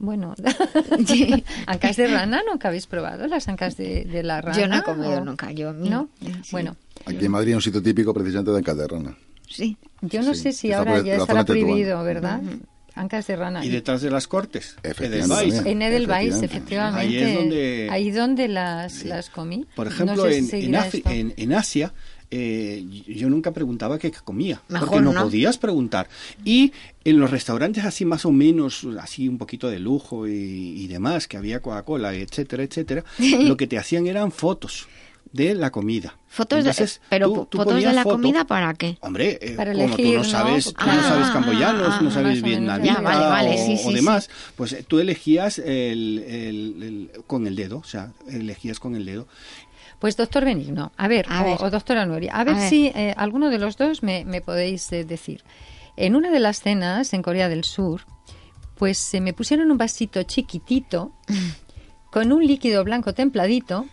Bueno, ancas de rana, ¿nunca habéis probado las ancas de, de la rana? Yo no he comido o- nunca, yo ¿No? Sí. Bueno, Aquí en Madrid hay un sitio típico precisamente de Calderrana. Sí. yo no Sí, sé si está ahora ya estará de prohibido, ¿verdad? Ancas de rana. Y detrás de las cortes. Edelweiss. En Edelweiss, Efectivamente. efectivamente. Ahí es donde- Ahí donde las, Sí. las comí. Por No ejemplo, sé si en, en, seguirá Afi- esto. en- en Asia, eh, yo nunca preguntaba qué comía, Mejor porque no, no. podías preguntar. Y en los restaurantes así más o menos, así un poquito de lujo y, y demás, que había Coca-Cola, etcétera, etcétera, lo que te hacían eran fotos de la comida. Fotos Entonces, de, pero tú- tú fotos de la foto- comida para qué? Hombre, eh, Para como elegir, tú no ¿no? sabes, tú Claro. no sabes Ah, camboyanos, ah, no ah, sabes vietnamita ya, vale, vale, o, sí, o sí, demás, pues eh, tú elegías el, el- el- con el dedo, o sea, elegías con el dedo. Pues doctor Benigno, a ver, A o, ver. o doctora Nuria, a ver, A ver. si eh, alguno de los dos me, me podéis eh, decir. En una de las cenas en Corea del Sur, pues se me pusieron un vasito chiquitito con un líquido blanco templadito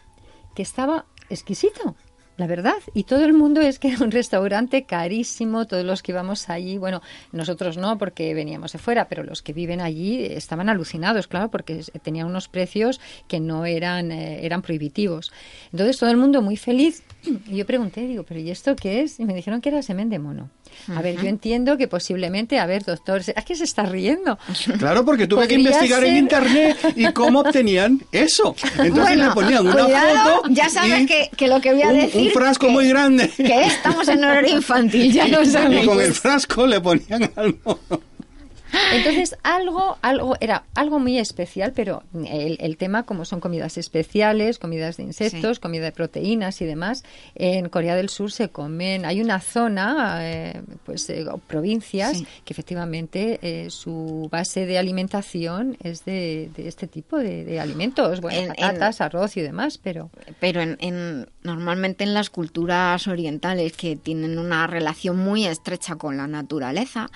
que estaba exquisito. La verdad, y todo el mundo es que era un restaurante carísimo, todos los que íbamos allí, bueno, nosotros no porque veníamos de fuera, pero los que viven allí estaban alucinados, claro, porque tenían unos precios que no eran, eh, eran prohibitivos. Entonces todo el mundo muy feliz, y yo pregunté, digo, pero ¿y esto qué es? Y me dijeron que era semen de mono. A ver, yo entiendo que posiblemente, a ver, doctor, ¿a qué se está riendo? Claro, porque tuve que investigar en internet y cómo obtenían eso. Entonces Bueno, le ponían una cuidado, foto. ya sabes y que- que lo que voy a un, decir Un frasco que- muy grande. Que estamos en horario infantil, ya lo sabes. Y con el frasco le ponían algo. Entonces, algo, algo, era algo muy especial, pero el, el tema, como son comidas especiales, comidas de insectos, Sí. comida de proteínas y demás, en Corea del Sur se comen, hay una zona, eh, pues, eh, provincias, Sí. que efectivamente eh, su base de alimentación es de, de este tipo de, de alimentos, bueno, En- en- patatas, arroz y demás, pero... pero en, en- normalmente en las culturas orientales que tienen una relación muy estrecha con la naturaleza,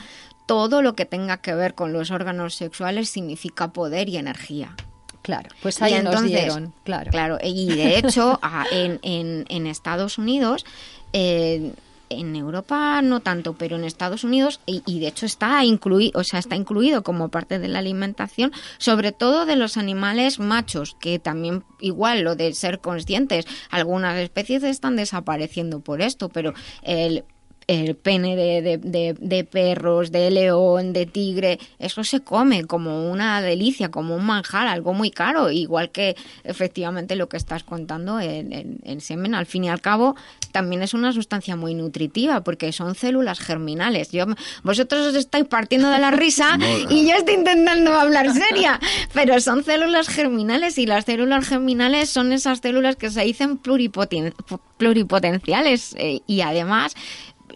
todo lo que tenga que ver con los órganos sexuales significa poder y energía. Claro, pues ahí nos entonces, dieron, claro. Claro, y de hecho a- en, en- en Estados Unidos, eh, en Europa no tanto, pero en Estados Unidos, y, y de hecho está incluido, o sea, está incluido como parte de la alimentación, sobre todo de los animales machos, que también igual lo de ser conscientes, algunas especies están desapareciendo por esto, pero el el pene de, de- de- de perros, de león, de tigre, eso se come como una delicia, como un manjar, algo muy caro, igual que efectivamente lo que estás contando, el, el- el semen, al fin y al cabo, también es una sustancia muy nutritiva, porque son células germinales. Yo, vosotros os estáis partiendo de la risa y yo estoy intentando hablar seria, pero son células germinales y las células germinales son esas células que se dicen pluripoten- pluripotenciales eh, y además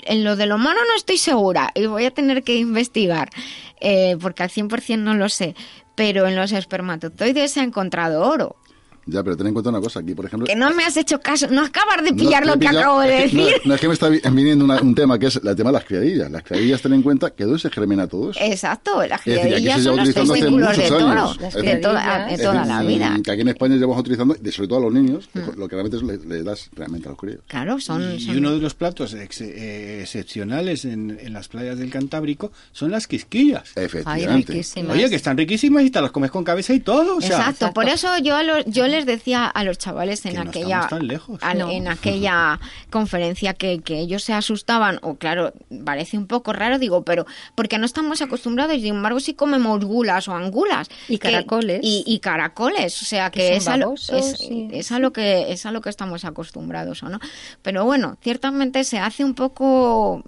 en lo del humano no estoy segura y voy a tener que investigar eh, porque al 100% no lo sé, pero en los espermatozoides se ha encontrado oro. Ya, pero ten en cuenta una cosa. Aquí, por ejemplo... Que no me has hecho caso, no acabas de pillar lo que pillado- acabo de es que- no, decir. No, es que me está vi- viniendo una- un tema que es el tema de las criadillas. Las criadillas, ten en cuenta que ¿dónde se germina todo eso? Exacto, las decir, criadillas se son los testículos de toro años. Las Es de decir, toda, de decir, la vida. Que aquí en España llevamos utilizando, y sobre todo a los niños, Mm. lo que realmente es le, le das realmente a los críos. Claro, son... Y son- uno de los platos ex- eh, excepcionales en, en las playas del Cantábrico son las quisquillas. Efectivamente. Oye, que están riquísimas y te las comes con cabeza y todo. O sea, Exacto, por eso yo a los- yo les decía a los chavales en Que no aquella tan lejos. al- No. en aquella conferencia que, que ellos se asustaban o claro, parece un poco raro digo, pero porque no estamos acostumbrados y sin embargo sí comemos gulas o angulas Y que- caracoles. y, y caracoles, o sea Que es a, lo, babosos, es, sí, es a lo que es a lo que estamos acostumbrados, ¿o no? Pero bueno, ciertamente se hace un poco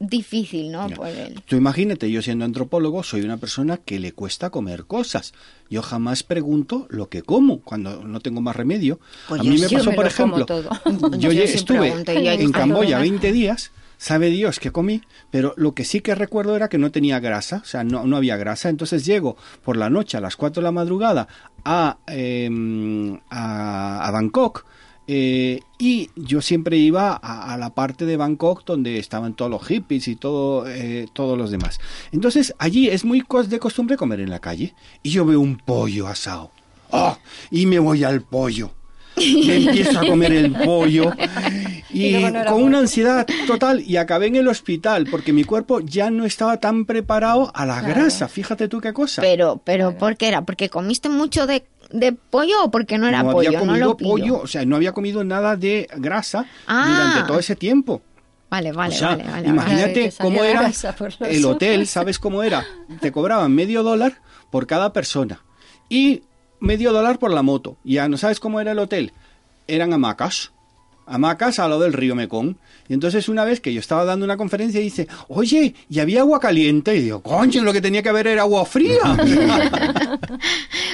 difícil, ¿no? El- Tú imagínate, yo siendo antropólogo soy una persona que le cuesta comer cosas. Yo jamás pregunto lo que como cuando no tengo más remedio. Pues a yo mí me pasó, me por ejemplo, todo. yo, estuve en Camboya comer. 20 días. Sabe Dios que comí, pero lo que sí que recuerdo era que no tenía grasa, o sea, no, no había grasa. Entonces llego por la noche a las 4 de la madrugada a, em, a, a Bangkok eh, y yo siempre iba a, a la parte de Bangkok donde estaban todos los hippies y todo, eh, todos los demás. Entonces allí es muy de costumbre comer en la calle y yo veo un pollo asado. ¡Ah! Y me voy al pollo. Me empiezo a comer el pollo y, no con una ansiedad total y acabé en el hospital porque mi cuerpo ya no estaba tan preparado a la Claro. grasa. Fíjate tú qué cosa. pero pero ¿por qué era? Porque comiste mucho de, de pollo o porque no era no pollo, había no comido lo pillo. pollo, o sea, no había comido nada de grasa Ah. durante todo ese tiempo. Vale, vale, O sea, vale, vale. imagínate cómo era el hotel. ¿sabes cómo era? Te cobraban medio dólar por cada persona y medio dólar por la moto. Ya no sabes cómo era el hotel. Eran hamacas. Hamacas al lado del río Mekong. Y entonces una vez que yo estaba dando una conferencia dice, oye, ¿y había agua caliente? Y digo, coño, lo que tenía que haber era agua fría.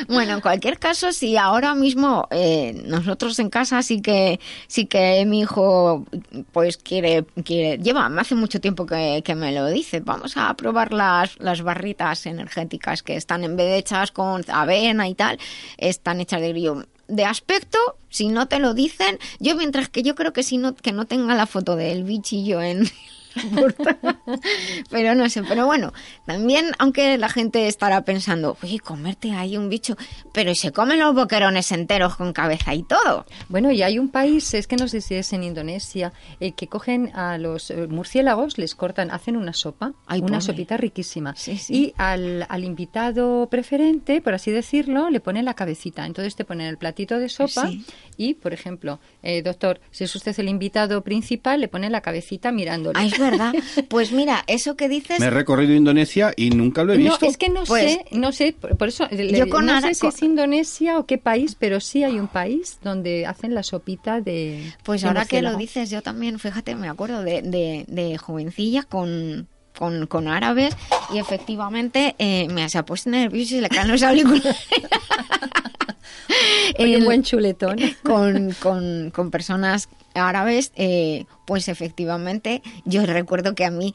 Bueno, en cualquier caso, si ahora mismo eh, nosotros en casa sí que sí que mi hijo pues quiere quiere lleva hace mucho tiempo que, que me lo dice. Vamos a probar las las barritas energéticas que están en vez de hechas con avena y tal, están hechas de grillo. De aspecto, si no te lo dicen, yo mientras que yo creo que si no que no tenga la foto del bichillo en pero no sé, pero bueno, también aunque la gente estará pensando, oye, comerte ahí un bicho, pero ¿y se comen los boquerones enteros con cabeza y todo. Bueno, y hay un país, es que no sé si es en Indonesia, eh, que cogen a los eh, murciélagos, les cortan, hacen una sopa, Ay, una pobre. sopita riquísima. Sí, sí. Y al, al invitado preferente, por así decirlo, le ponen la cabecita. Entonces te ponen el platito de sopa Sí. y, por ejemplo, eh, doctor, si es usted el invitado principal, le pone la cabecita mirándole. Ah, verdad. Pues mira, eso que dices, Me he recorrido Indonesia y nunca lo he No, visto. es que no Pues- sé, no sé, por eso le- Yo con no sé si es Indonesia o qué país, pero sí hay un país donde hacen la sopita de pues de ahora que lo dices, yo también, fíjate, me acuerdo de, de, de jovencilla con, con, con árabes y efectivamente eh, me se ha puesto nervioso y le caen los auriculares. Un buen chuletón. con, con, con personas árabes, eh, pues efectivamente, yo recuerdo que a mí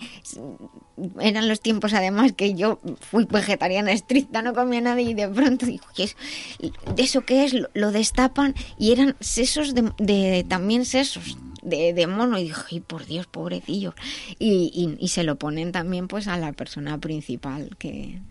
eran los tiempos además que yo fui vegetariana estricta, no comía nada y de pronto digo. ¿de eso qué es? Lo, lo destapan y eran sesos de, de- también sesos. De, de mono y dije, "Ay, por Dios, pobrecillos. Y, y, y se lo ponen también pues a la persona principal que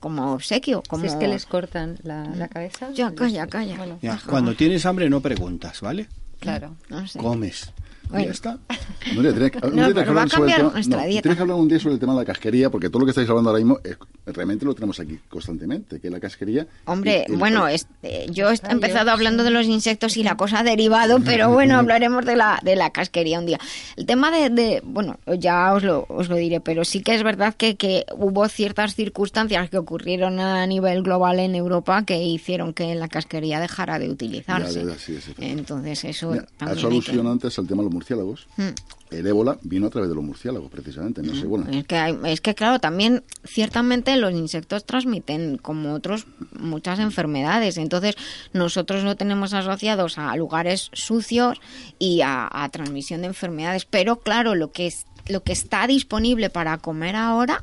como obsequio. Como... Si es que les cortan la, la cabeza. Ya, calla, calla. Bueno, Ya, Ajá. cuando tienes hambre no preguntas, ¿vale? claro. No sé. Comes. Bueno. ya está. Tiene que- No, tiene que pero va a el cambiar tema- nuestra no, dieta. Tienes que hablar un día sobre el tema de la casquería, porque todo lo que estáis hablando ahora mismo es- realmente lo tenemos aquí constantemente, que la casquería... Hombre, y- bueno, es- eh, yo he Ay, empezado hablando de los insectos y la cosa ha derivado, pero bueno, hablaremos de la, de la casquería un día. El tema de, de- bueno, ya os lo, os lo diré, pero sí que es verdad que, que hubo ciertas circunstancias que ocurrieron a nivel global en Europa que hicieron que la casquería dejara de utilizarse. Ya, ya, sí. Entonces eso Mira, también alusión que- antes al tema de los murciélagos. Mm. El ébola vino a través de los murciélagos, precisamente. No sé, bueno. Es que, hay- es que, claro, también ciertamente los insectos transmiten, como otros, muchas enfermedades. Entonces, nosotros lo tenemos asociados a lugares sucios y a, a transmisión de enfermedades. Pero, claro, lo que, es, lo que está disponible para comer ahora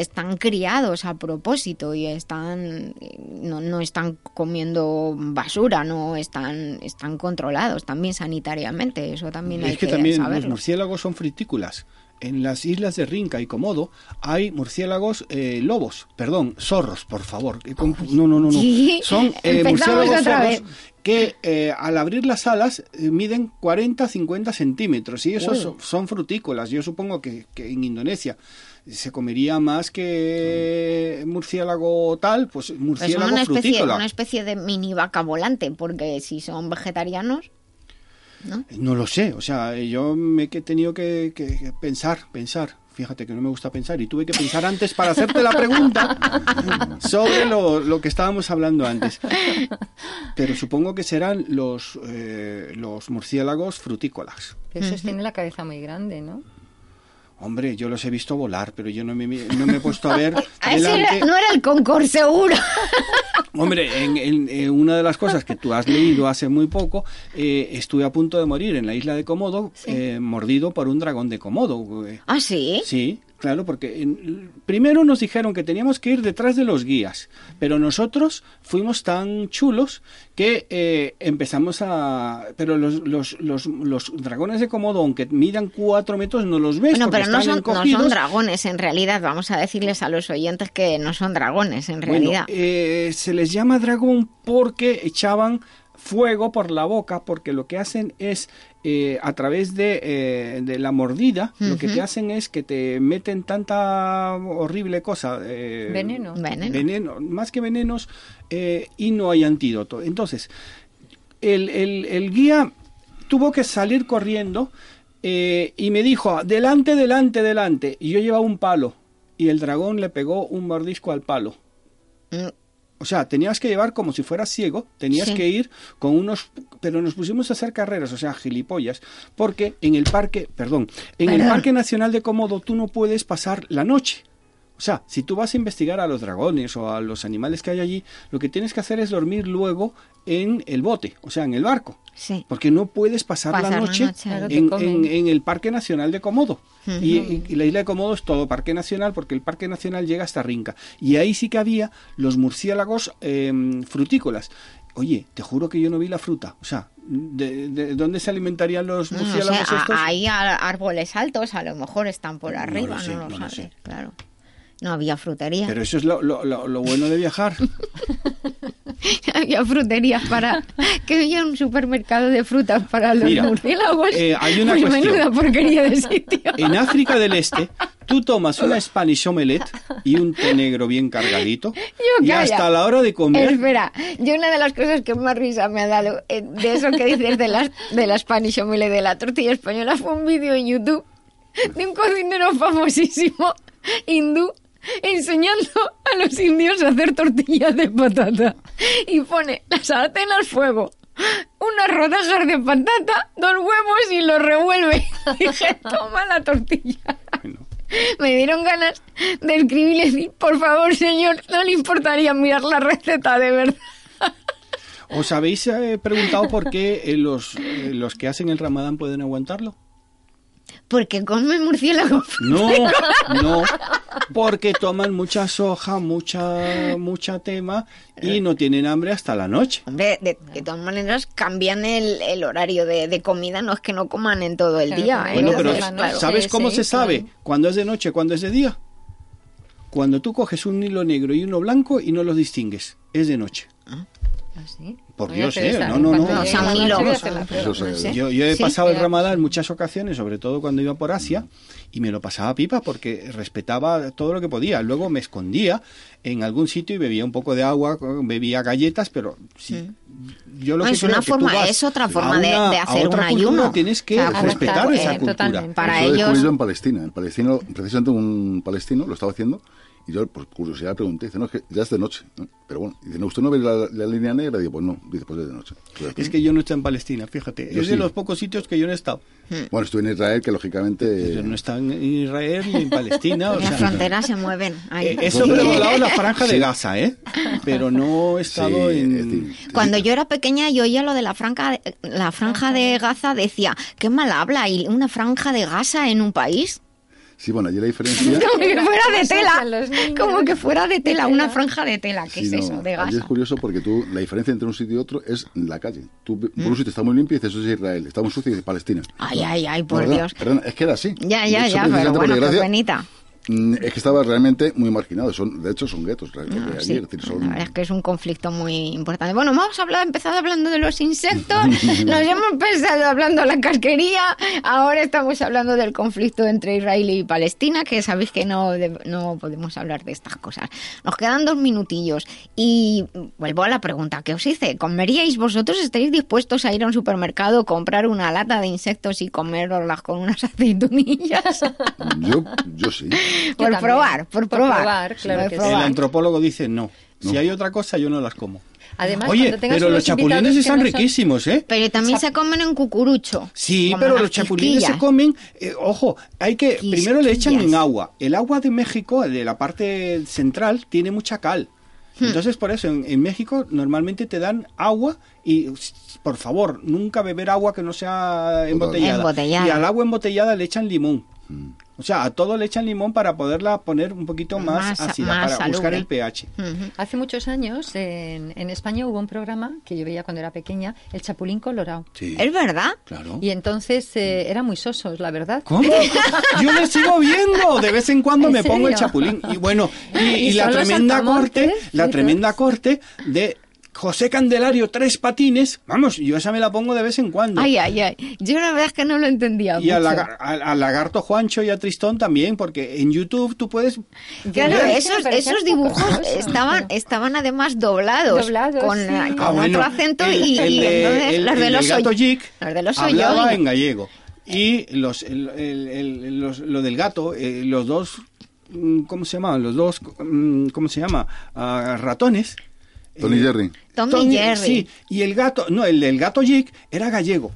están criados a propósito y están no, no están comiendo basura no están están controlados también sanitariamente eso también hay es que, que, también los saberlo murciélagos son fritículas. En las islas de Rinca y Komodo hay murciélagos eh, lobos, perdón, zorros, por favor. con- No, no, no, no. Sí, Son eh, murciélagos zorros que eh, al abrir las alas eh, miden 40-50 centímetros y esos Uy. son frutícolas. Yo supongo que, que en Indonesia se comería más que murciélago tal, pues Pues murciélago una especie, frutícola. una especie de mini vaca volante, porque si son vegetarianos, ¿no? No lo sé, o sea, yo me he que- tenido que, que- que pensar, pensar. Fíjate que no me gusta pensar y tuve que pensar antes para hacerte la pregunta sobre lo, lo que estábamos hablando antes. Pero supongo que serán los, eh, los murciélagos frutícolas. Pero esos tienen la cabeza muy grande, ¿no? Hombre, yo los he visto volar, pero yo no me, no me he puesto a ver ese era- no era el Concord, seguro. Hombre, en, en- en una de las cosas que tú has leído hace muy poco, eh, estuve a punto de morir en la isla de Komodo, eh, mordido por un dragón de Komodo. eh. ¿Ah, sí? Sí, claro, porque en- primero nos dijeron que teníamos que ir detrás de los guías, pero nosotros fuimos tan chulos que eh, empezamos a... Pero los, los, los, los dragones de Komodo, aunque midan cuatro metros, no los ves. Bueno, pero no son, no son dragones, en realidad. Vamos a decirles a los oyentes que no son dragones, en Bueno, realidad. eh, se les llama dragón porque echaban fuego por la boca, porque lo que hacen es, eh, a través de, eh, de la mordida, lo que te hacen es que te meten tanta horrible cosa. eh, Veneno. Veneno. veneno, más que venenos, eh, y no hay antídoto. Entonces, el, el- el guía tuvo que salir corriendo eh, y me dijo, delante, delante, delante. Y yo llevaba un palo. Y el dragón le pegó un mordisco al palo. Mm. O sea, tenías que llevar como si fueras ciego, tenías Sí. que ir con unos... Pero nos pusimos a hacer carreras, o sea, gilipollas, porque en el parque, perdón, en el. Parque Nacional de Komodo tú no puedes pasar la noche. O sea, si tú vas a investigar a los dragones o a los animales que hay allí, lo que tienes que hacer es dormir luego en el bote, o sea, en el barco. Sí. Porque no puedes pasar, Pasar la la noche, en, comen. en- en el Parque Nacional de Komodo. Ujú. y, y- y la isla de Komodo es todo Parque Nacional porque el Parque Nacional llega hasta Rinca. Y ahí sí que había los murciélagos eh, frutícolas. Oye, te juro que yo no vi la fruta. O sea, ¿de, de dónde se alimentarían los No, murciélagos a- estos? hay a- árboles altos, a lo mejor están por No arriba, lo no lo, no lo sabes, sé. claro. No había frutería. Pero eso es lo, lo- lo- lo bueno de viajar. había fruterías para que había un supermercado de frutas para los Mira, murciélagos. eh, hay una Pues menuda porquería de sitio. En África del Este, tú tomas una Spanish omelette y un té negro bien cargadito. Yo, y calla. hasta la hora de comer. Espera, yo una de las cosas que más risa me ha dado eh, de eso que dices de las de la Spanish omelette de la tortilla española fue un vídeo en YouTube de un cocinero famosísimo hindú enseñando a los indios a hacer tortillas de patata y pone la sartén al fuego unas rodajas de patata, dos huevos y lo revuelve. Dije, toma la tortilla. Me dieron ganas de escribir y decir, por favor, señor, no le importaría mirar la receta de verdad. ¿Os habéis eh, preguntado por qué eh, los, eh, los que hacen el ramadán pueden aguantarlo? Porque come murciélago. No, no, porque toman mucha soja, mucha, mucha tema y no tienen hambre hasta la noche. Hombre, de, de todas maneras cambian el, el horario de, de comida, no es que no coman en todo el día. ¿eh? Bueno, pero claro. ¿sabes cómo sí, se sabe cuándo es de noche, cuándo es de día? Cuando tú coges un hilo negro y uno blanco y no los distingues, es de noche. ¿Así? Por Dios, ¿eh? No, no, no. Yo, yo he pasado el ramadán en muchas ocasiones, sobre todo cuando iba por Asia, y me lo pasaba pipa porque respetaba todo lo que podía. Luego me escondía en algún sitio y bebía un poco de agua, bebía galletas, pero sí, yo lo No, que es creo una que tú forma- vas es otra a forma de- una- de a hacer un ayuno. Tienes que O sea, respetar esa eh, cultura. totalmente. Para Eso lo he ellos- en Palestina. En Palestina, precisamente un palestino lo estaba haciendo y yo por curiosidad pregunté, dice, no, es que ya es de noche. ¿no? Pero bueno, dice, no, ¿usted no ve la, la línea negra? Digo, pues no, dice, pues es de noche. Es que yo no estoy en Palestina, fíjate. Yo es de los pocos sitios que yo no he estado. Bueno, estuve en Israel, que lógicamente... Yo no he estado en Israel ni en Palestina. o Las sea, fronteras se mueven. ahí. eh, he sobrevolado la franja de Gaza, ¿eh? Pero no he Sí, estado es en... decir, Cuando yo era pequeña y oía lo de la franja, la franja de Gaza, decía, qué mal habla, y una franja de Gaza en un país. Sí, bueno, allí la diferencia... Como que fuera de tela. Como que fuera de tela, una franja de tela. ¿Qué Sí, es no, eso de allí es Gaza? curioso porque tú, la diferencia entre un sitio y otro es la calle. Tú, por Mm. un sitio está muy limpio y dices, eso es Israel. Está muy sucio y dices, Palestina. Ay, ay, ay, por Dios. perdona, es que era así. Ya, ya, hecho, ya, pero bueno, qué penita. Mm, Es que estaba realmente muy marginado. Son, de hecho, son guetos. hay, sí, son- La verdad es que es un conflicto muy importante. Bueno, hemos hablado, empezado hablando de los insectos, nos hemos pensado hablando de la casquería, ahora estamos hablando del conflicto entre Israel y Palestina, que sabéis que no, no podemos hablar de estas cosas. Nos quedan dos minutillos y vuelvo a la pregunta que os hice. ¿Comeríais vosotros, estaréis dispuestos a ir a un supermercado, comprar una lata de insectos y comerlas con unas aceitunillas? Yo, yo sí. Por también. probar, por Por probar. probar, claro Por que sí. El probar. antropólogo dice no. Si hay otra cosa, yo no las como. Además, Oye, pero los chapulines están no son- riquísimos, ¿eh? Pero también se comen en cucurucho. Sí, pero los chapulines se comen, eh, ojo, hay que, primero le echan en agua. El agua de México, de la parte central, tiene mucha cal. Hmm. Entonces, por eso, en, en México normalmente te dan agua y, por favor, nunca beber agua que no sea embotellada. Embotellada. Y al agua embotellada le echan limón. Mm. O sea, a todo le echan limón para poderla poner un poquito más, Más- ácida, más para buscar el pH. Hace muchos años en, en España hubo un programa que yo veía cuando era pequeña, El Chapulín Colorado. Sí, ¿Es verdad? claro. Y entonces eh, eran muy sosos, la verdad. ¿Cómo? Yo le sigo viendo. De vez en cuando ¿En me pongo el chapulín. Y bueno, y, ¿Y y la tremenda corte, la tremenda corte de José Candelario, tres patines. Vamos, yo esa me la pongo de vez en cuando. Ay, ay, ay. Yo la verdad es que no lo entendía y al, mucho. lagar- al- al lagarto Juancho y a Tristón también, porque en YouTube tú puedes... Claro, esos, esos poco dibujos estaban, estaban además doblados, Doblados, con, sí. con Ah, bueno, otro acento el- y, el y el- los de gato Oy- Jig los de los hablaba en gallego. Y los, el- el- el- los- lo del gato, eh, los dos, mm, ¿cómo se llamaban? Los dos, mm, ¿cómo se llama? Ah, ratones. Tony Eh, Jerry. Tom y Jerry. Sí, y el gato, no, el gato Jig era gallego.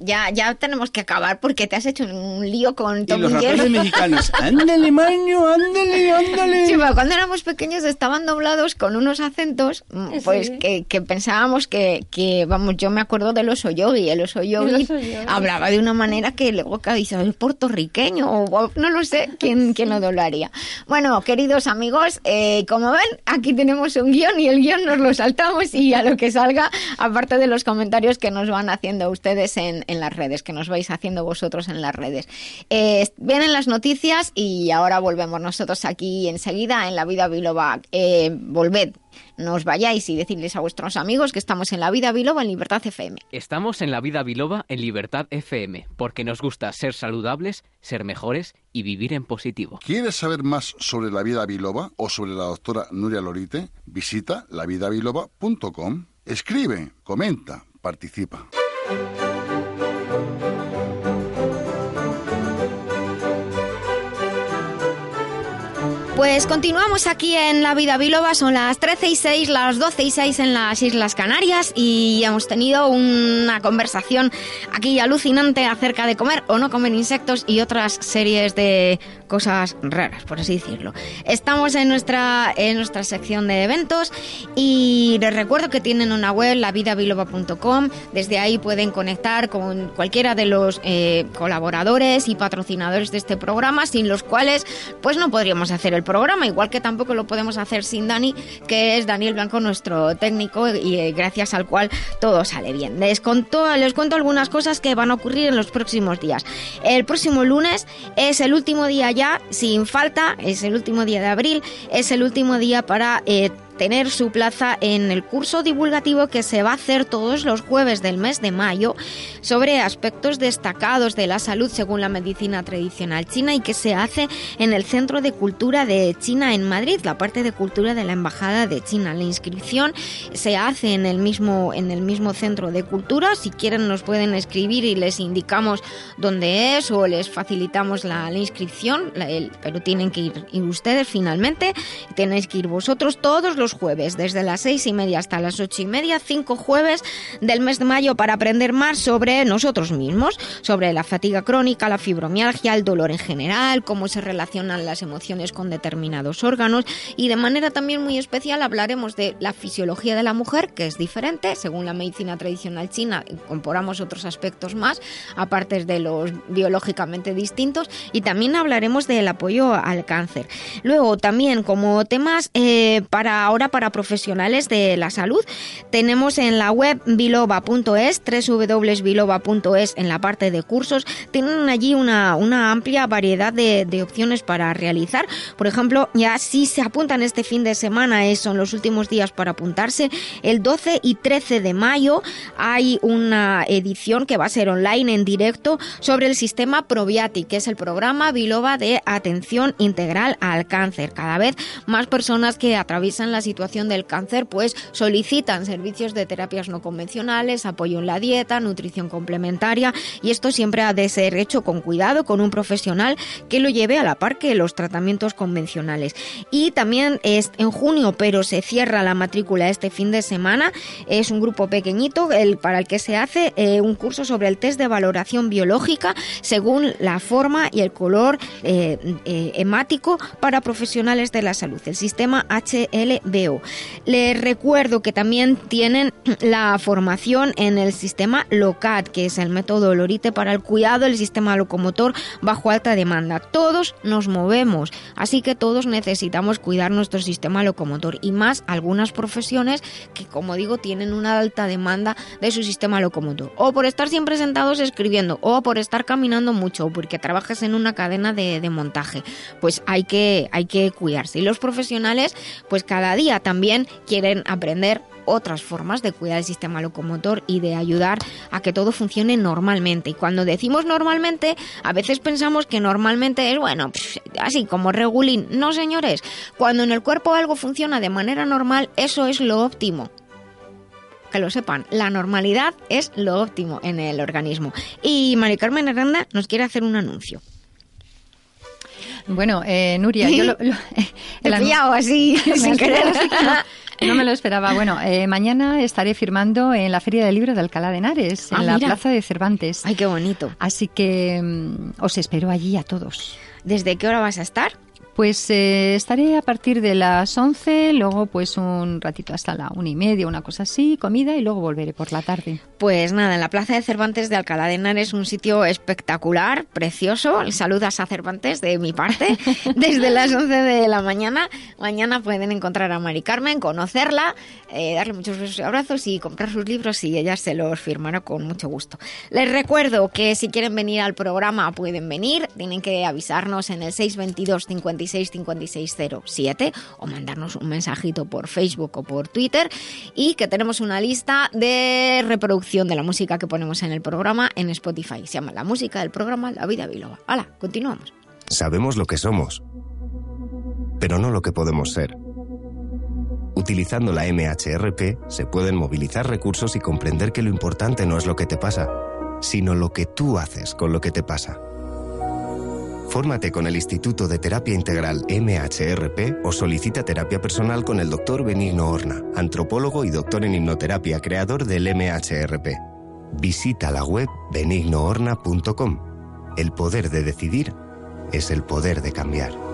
Ya, ya tenemos que acabar porque te has hecho un lío con Y Tom los y ratones Jerry. mexicanos. Ándale, maño, ándale, ándale. Sí, pero cuando éramos pequeños estaban doblados con unos acentos, mm, Sí. pues que, que pensábamos que, que, vamos, yo me acuerdo del oso yogi, el oso yogi El oso yogi. hablaba de una manera que luego dice, es puertorriqueño, o, o no lo sé quién, quién lo doblaría. Bueno, queridos amigos, eh, como ven, aquí tenemos un guion y el guion nos lo saltamos y a lo que salga, aparte de los comentarios que nos van haciendo ustedes en, en las redes, que nos vais haciendo vosotros en las redes. Eh, vienen las noticias y ahora volvemos nosotros aquí enseguida en La Vida Biloba. Eh, volved, no os vayáis y decirles a vuestros amigos que estamos en La Vida Biloba en Libertad FM. Estamos en la vida biloba en Libertad FM, porque nos gusta ser saludables, ser mejores y vivir en positivo. ¿Quieres saber más sobre la vida biloba o sobre la doctora Nuria Lorite? Visita lavidabiloba.com. Escribe, comenta, participa. Pues continuamos aquí en La Vida Biloba, son las 13 y 6, las 12 y 6 en las Islas Canarias y hemos tenido una conversación aquí alucinante acerca de comer o no comer insectos y otras series de cosas raras, por así decirlo. Estamos en nuestra, en nuestra sección de eventos y les recuerdo que tienen una web, lavidabiloba.com, desde ahí pueden conectar con cualquiera de los eh, colaboradores y patrocinadores de este programa, sin los cuales pues no podríamos hacer el programa, igual que tampoco lo podemos hacer sin Dani, que es Daniel Blanco, nuestro técnico, y eh, gracias al cual todo sale bien. Les, conto- les cuento algunas cosas que van a ocurrir en los próximos días. El próximo lunes es el último día ya, sin falta, es el último día de abril, es el último día para... eh, tener su plaza en el curso divulgativo que se va a hacer todos los jueves del mes de mayo sobre aspectos destacados de la salud según la medicina tradicional china y que se hace en el Centro de Cultura de China en Madrid, la parte de cultura de la Embajada de China. La inscripción se hace en el mismo en el mismo Centro de Cultura. Si quieren nos pueden escribir y les indicamos dónde es o les facilitamos la, inscripción, pero tienen que ir, ir ustedes finalmente. Tenéis que ir vosotros todos los jueves, desde las seis y media hasta las ocho y media, cinco jueves del mes de mayo para aprender más sobre nosotros mismos, sobre la fatiga crónica, la fibromialgia, el dolor en general, cómo se relacionan las emociones con determinados órganos y de manera también muy especial hablaremos de la fisiología de la mujer, que es diferente, según la medicina tradicional china, incorporamos otros aspectos más, aparte de los biológicamente distintos, y también hablaremos del apoyo al cáncer. Luego también como temas eh, para ahora para profesionales de la salud, tenemos en la web biloba.es, www.biloba.es en la parte de cursos, tienen allí una, una amplia variedad de, de opciones para realizar. Por ejemplo, ya si se apuntan este fin de semana, eh, son los últimos días para apuntarse, el 12 y 13 de mayo hay una edición que va a ser online en directo sobre el sistema Probiatic, que es el programa Biloba de atención integral al cáncer. Cada vez más personas que atraviesan la situación del cáncer pues solicitan servicios de terapias no convencionales, apoyo en la dieta, nutrición complementaria y esto siempre ha de ser hecho con cuidado con un profesional que lo lleve a la par que los tratamientos convencionales. Y también es en junio, pero se cierra la matrícula este fin de semana. Es un grupo pequeñito el, para el que se hace eh, un curso sobre el test de valoración biológica según la forma y el color eh, eh, hemático para profesionales de la salud, el sistema HLBO. Les recuerdo que también tienen la formación en el sistema LOCAT, que es el método Lorite para el cuidado del sistema locomotor bajo alta demanda. Todos nos movemos, así que todos necesitamos cuidar nuestro sistema locomotor y más algunas profesiones que, como digo, tienen una alta demanda de su sistema locomotor. O por estar siempre sentados escribiendo, o por estar caminando mucho, o porque trabajas en una cadena de, de montaje. Pues hay que, hay que cuidarse. Y los profesionales, pues cada día también quieren aprender otras formas de cuidar el sistema locomotor y de ayudar a que todo funcione normalmente. Y cuando decimos normalmente, a veces pensamos que normalmente es bueno, pff, así como regulín. No, señores, cuando en el cuerpo algo funciona de manera normal, eso es lo óptimo. que lo sepan, la normalidad es lo óptimo en el organismo. Y Mari Carmen Aranda nos quiere hacer un anuncio. Bueno, eh, Nuria, yo lo, lo- pillado así, sin querer. No me lo esperaba. Bueno, eh, mañana estaré firmando en la Feria del Libro de Alcalá de Henares, en Ah, la mira. Plaza de Cervantes. Ay, qué bonito. Así que mm, os espero allí a todos. ¿Desde qué hora vas a estar? Pues eh, estaré a partir de las 11, luego pues un ratito hasta la una y media, una cosa así, comida y luego volveré por la tarde. Pues nada, en la Plaza de Cervantes de Alcalá de Henares, un sitio espectacular, precioso. Saludas a Cervantes de mi parte, desde las 11 de la mañana. Mañana pueden encontrar a Mari Carmen, conocerla, eh, darle muchos besos y abrazos y comprar sus libros y ella se los firmará con mucho gusto. Les recuerdo que si quieren venir al programa pueden venir, tienen que avisarnos en el 622 56 56 07 o mandarnos un mensajito por Facebook o por Twitter y que tenemos una lista de reproducción de la música que ponemos en el programa en Spotify. Se llama La música del programa La Vida Biloba. Hala, continuamos. Sabemos lo que somos, pero no lo que podemos ser. Utilizando la MHRP se pueden movilizar recursos y comprender que lo importante no es lo que te pasa, sino lo que tú haces con lo que te pasa. Fórmate con el Instituto de Terapia Integral MHRP o solicita terapia personal con el doctor Benigno Horna, antropólogo y doctor en hipnoterapia, creador del MHRP. Visita la web benignohorna.com. El poder de decidir es el poder de cambiar.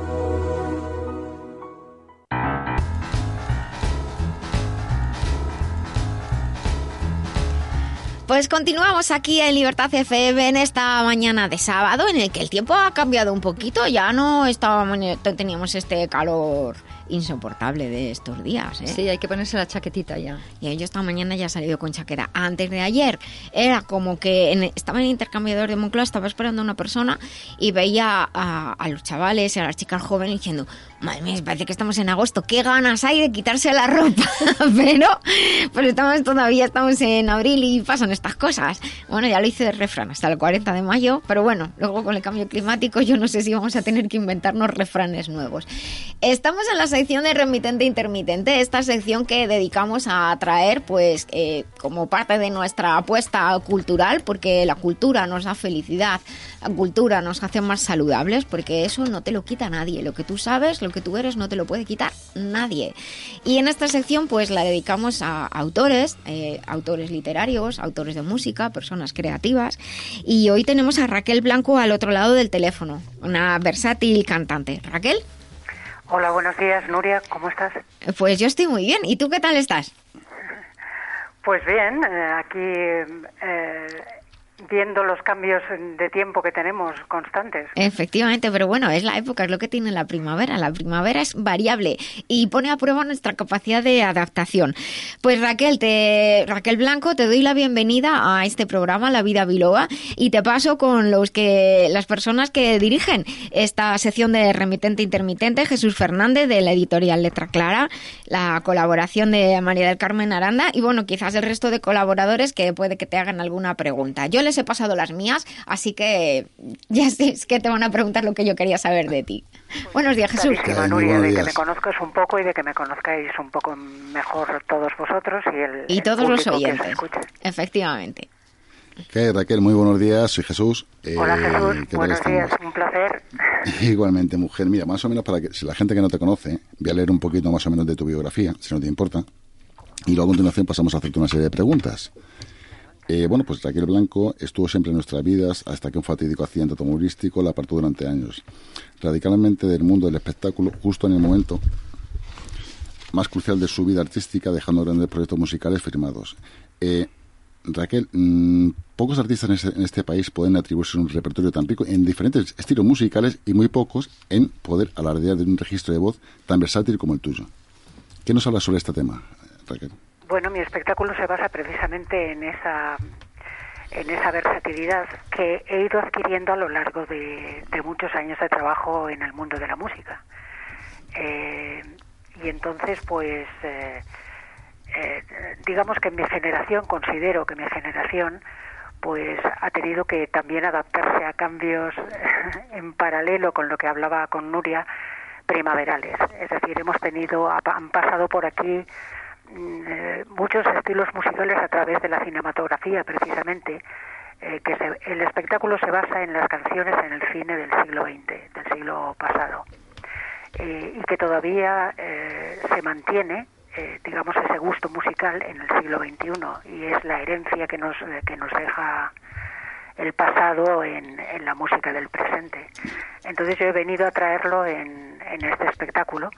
Pues continuamos aquí en Libertad FM en esta mañana de sábado en el que el tiempo ha cambiado un poquito, ya no estábamos teníamos este calor insoportable de estos días, ¿eh? Sí, hay que ponerse la chaquetita ya. Y yo esta mañana ya he salido con chaqueta. Antes de ayer era como que en- estaba en el intercambiador de Moncloa, estaba esperando a una persona y veía a, a los chavales y a las chicas jóvenes diciendo, madre mía, parece que estamos en agosto, qué ganas hay de quitarse la ropa. Pero pues estamos todavía, estamos en abril y pasan estas cosas. Bueno, ya lo hice de refrán hasta el 40 de mayo, pero bueno, luego con el cambio climático yo no sé si vamos a tener que inventarnos refranes nuevos. Estamos en la sección de remitente intermitente, esta sección que dedicamos a traer pues eh, como parte de nuestra apuesta cultural, porque la cultura nos da felicidad, cultura nos hace más saludables, porque eso no te lo quita nadie, lo que tú sabes, lo que tú eres no te lo puede quitar nadie. Y en esta sección pues la dedicamos a autores, eh, autores literarios, autores de música, personas creativas, y hoy tenemos a Raquel Blanco al otro lado del teléfono, una versátil cantante. Raquel. Hola, buenos días, Nuria, ¿cómo estás? Pues yo estoy muy bien. ¿Y tú qué tal estás? Pues bien, eh, aquí eh, viendo los cambios de tiempo que tenemos constantes. Efectivamente, pero bueno, es la época, es lo que tiene la primavera. La primavera es variable y pone a prueba nuestra capacidad de adaptación. Pues Raquel, te, Raquel Blanco, te doy la bienvenida a este programa, La Vida Biloba, y te paso con los que, las personas que dirigen esta sección de remitente intermitente, Jesús Fernández de la editorial Letra Clara, la colaboración de María del Carmen Aranda y bueno, quizás el resto de colaboradores que puede que te hagan alguna pregunta. Yo les he pasado las mías, así que ya sé que te van a preguntar lo que yo quería saber de ti. Buenos días, Jesús. Nuria, de que me conozcas un poco y de que me conozcáis un poco mejor todos vosotros y el Y el todos los oyentes. Efectivamente. ¿Qué, Raquel? Muy buenos días, soy Jesús. Eh, Hola Jesús, ¿qué tal buenos días, un placer. Igualmente, mujer. Mira, más o menos para que, si la gente que no te conoce, voy a leer un poquito más o menos de tu biografía, si no te importa. Y luego a continuación pasamos a hacerte una serie de preguntas. Eh, bueno, pues Raquel Blanco estuvo siempre en nuestras vidas hasta que un fatídico accidente automovilístico la apartó durante años. Radicalmente del mundo del espectáculo, justo en el momento más crucial de su vida artística, dejando grandes proyectos musicales firmados. Eh, Raquel, mm, pocos artistas en este, en este país pueden atribuirse un repertorio tan rico en diferentes estilos musicales y muy pocos en poder alardear de un registro de voz tan versátil como el tuyo. ¿Qué nos habla sobre este tema, Raquel? Bueno, mi espectáculo se basa precisamente en esa en esa versatilidad que he ido adquiriendo a lo largo de, muchos años de trabajo en el mundo de la música. Eh, y entonces, pues, eh, eh, digamos que mi generación, considero que mi generación, pues ha tenido que también adaptarse a cambios en paralelo con lo que hablaba con Nuria, primaverales. Es decir, hemos tenido, han pasado por aquí muchos estilos musicales a través de la cinematografía, precisamente, eh, que el espectáculo se basa en las canciones en el cine del siglo XX, del siglo pasado, eh, y que todavía eh, se mantiene, digamos, ese gusto musical en el siglo XXI, y es la herencia que nos, que nos deja el pasado en, en, la música del presente. Entonces yo he venido a traerlo en, en este espectáculo,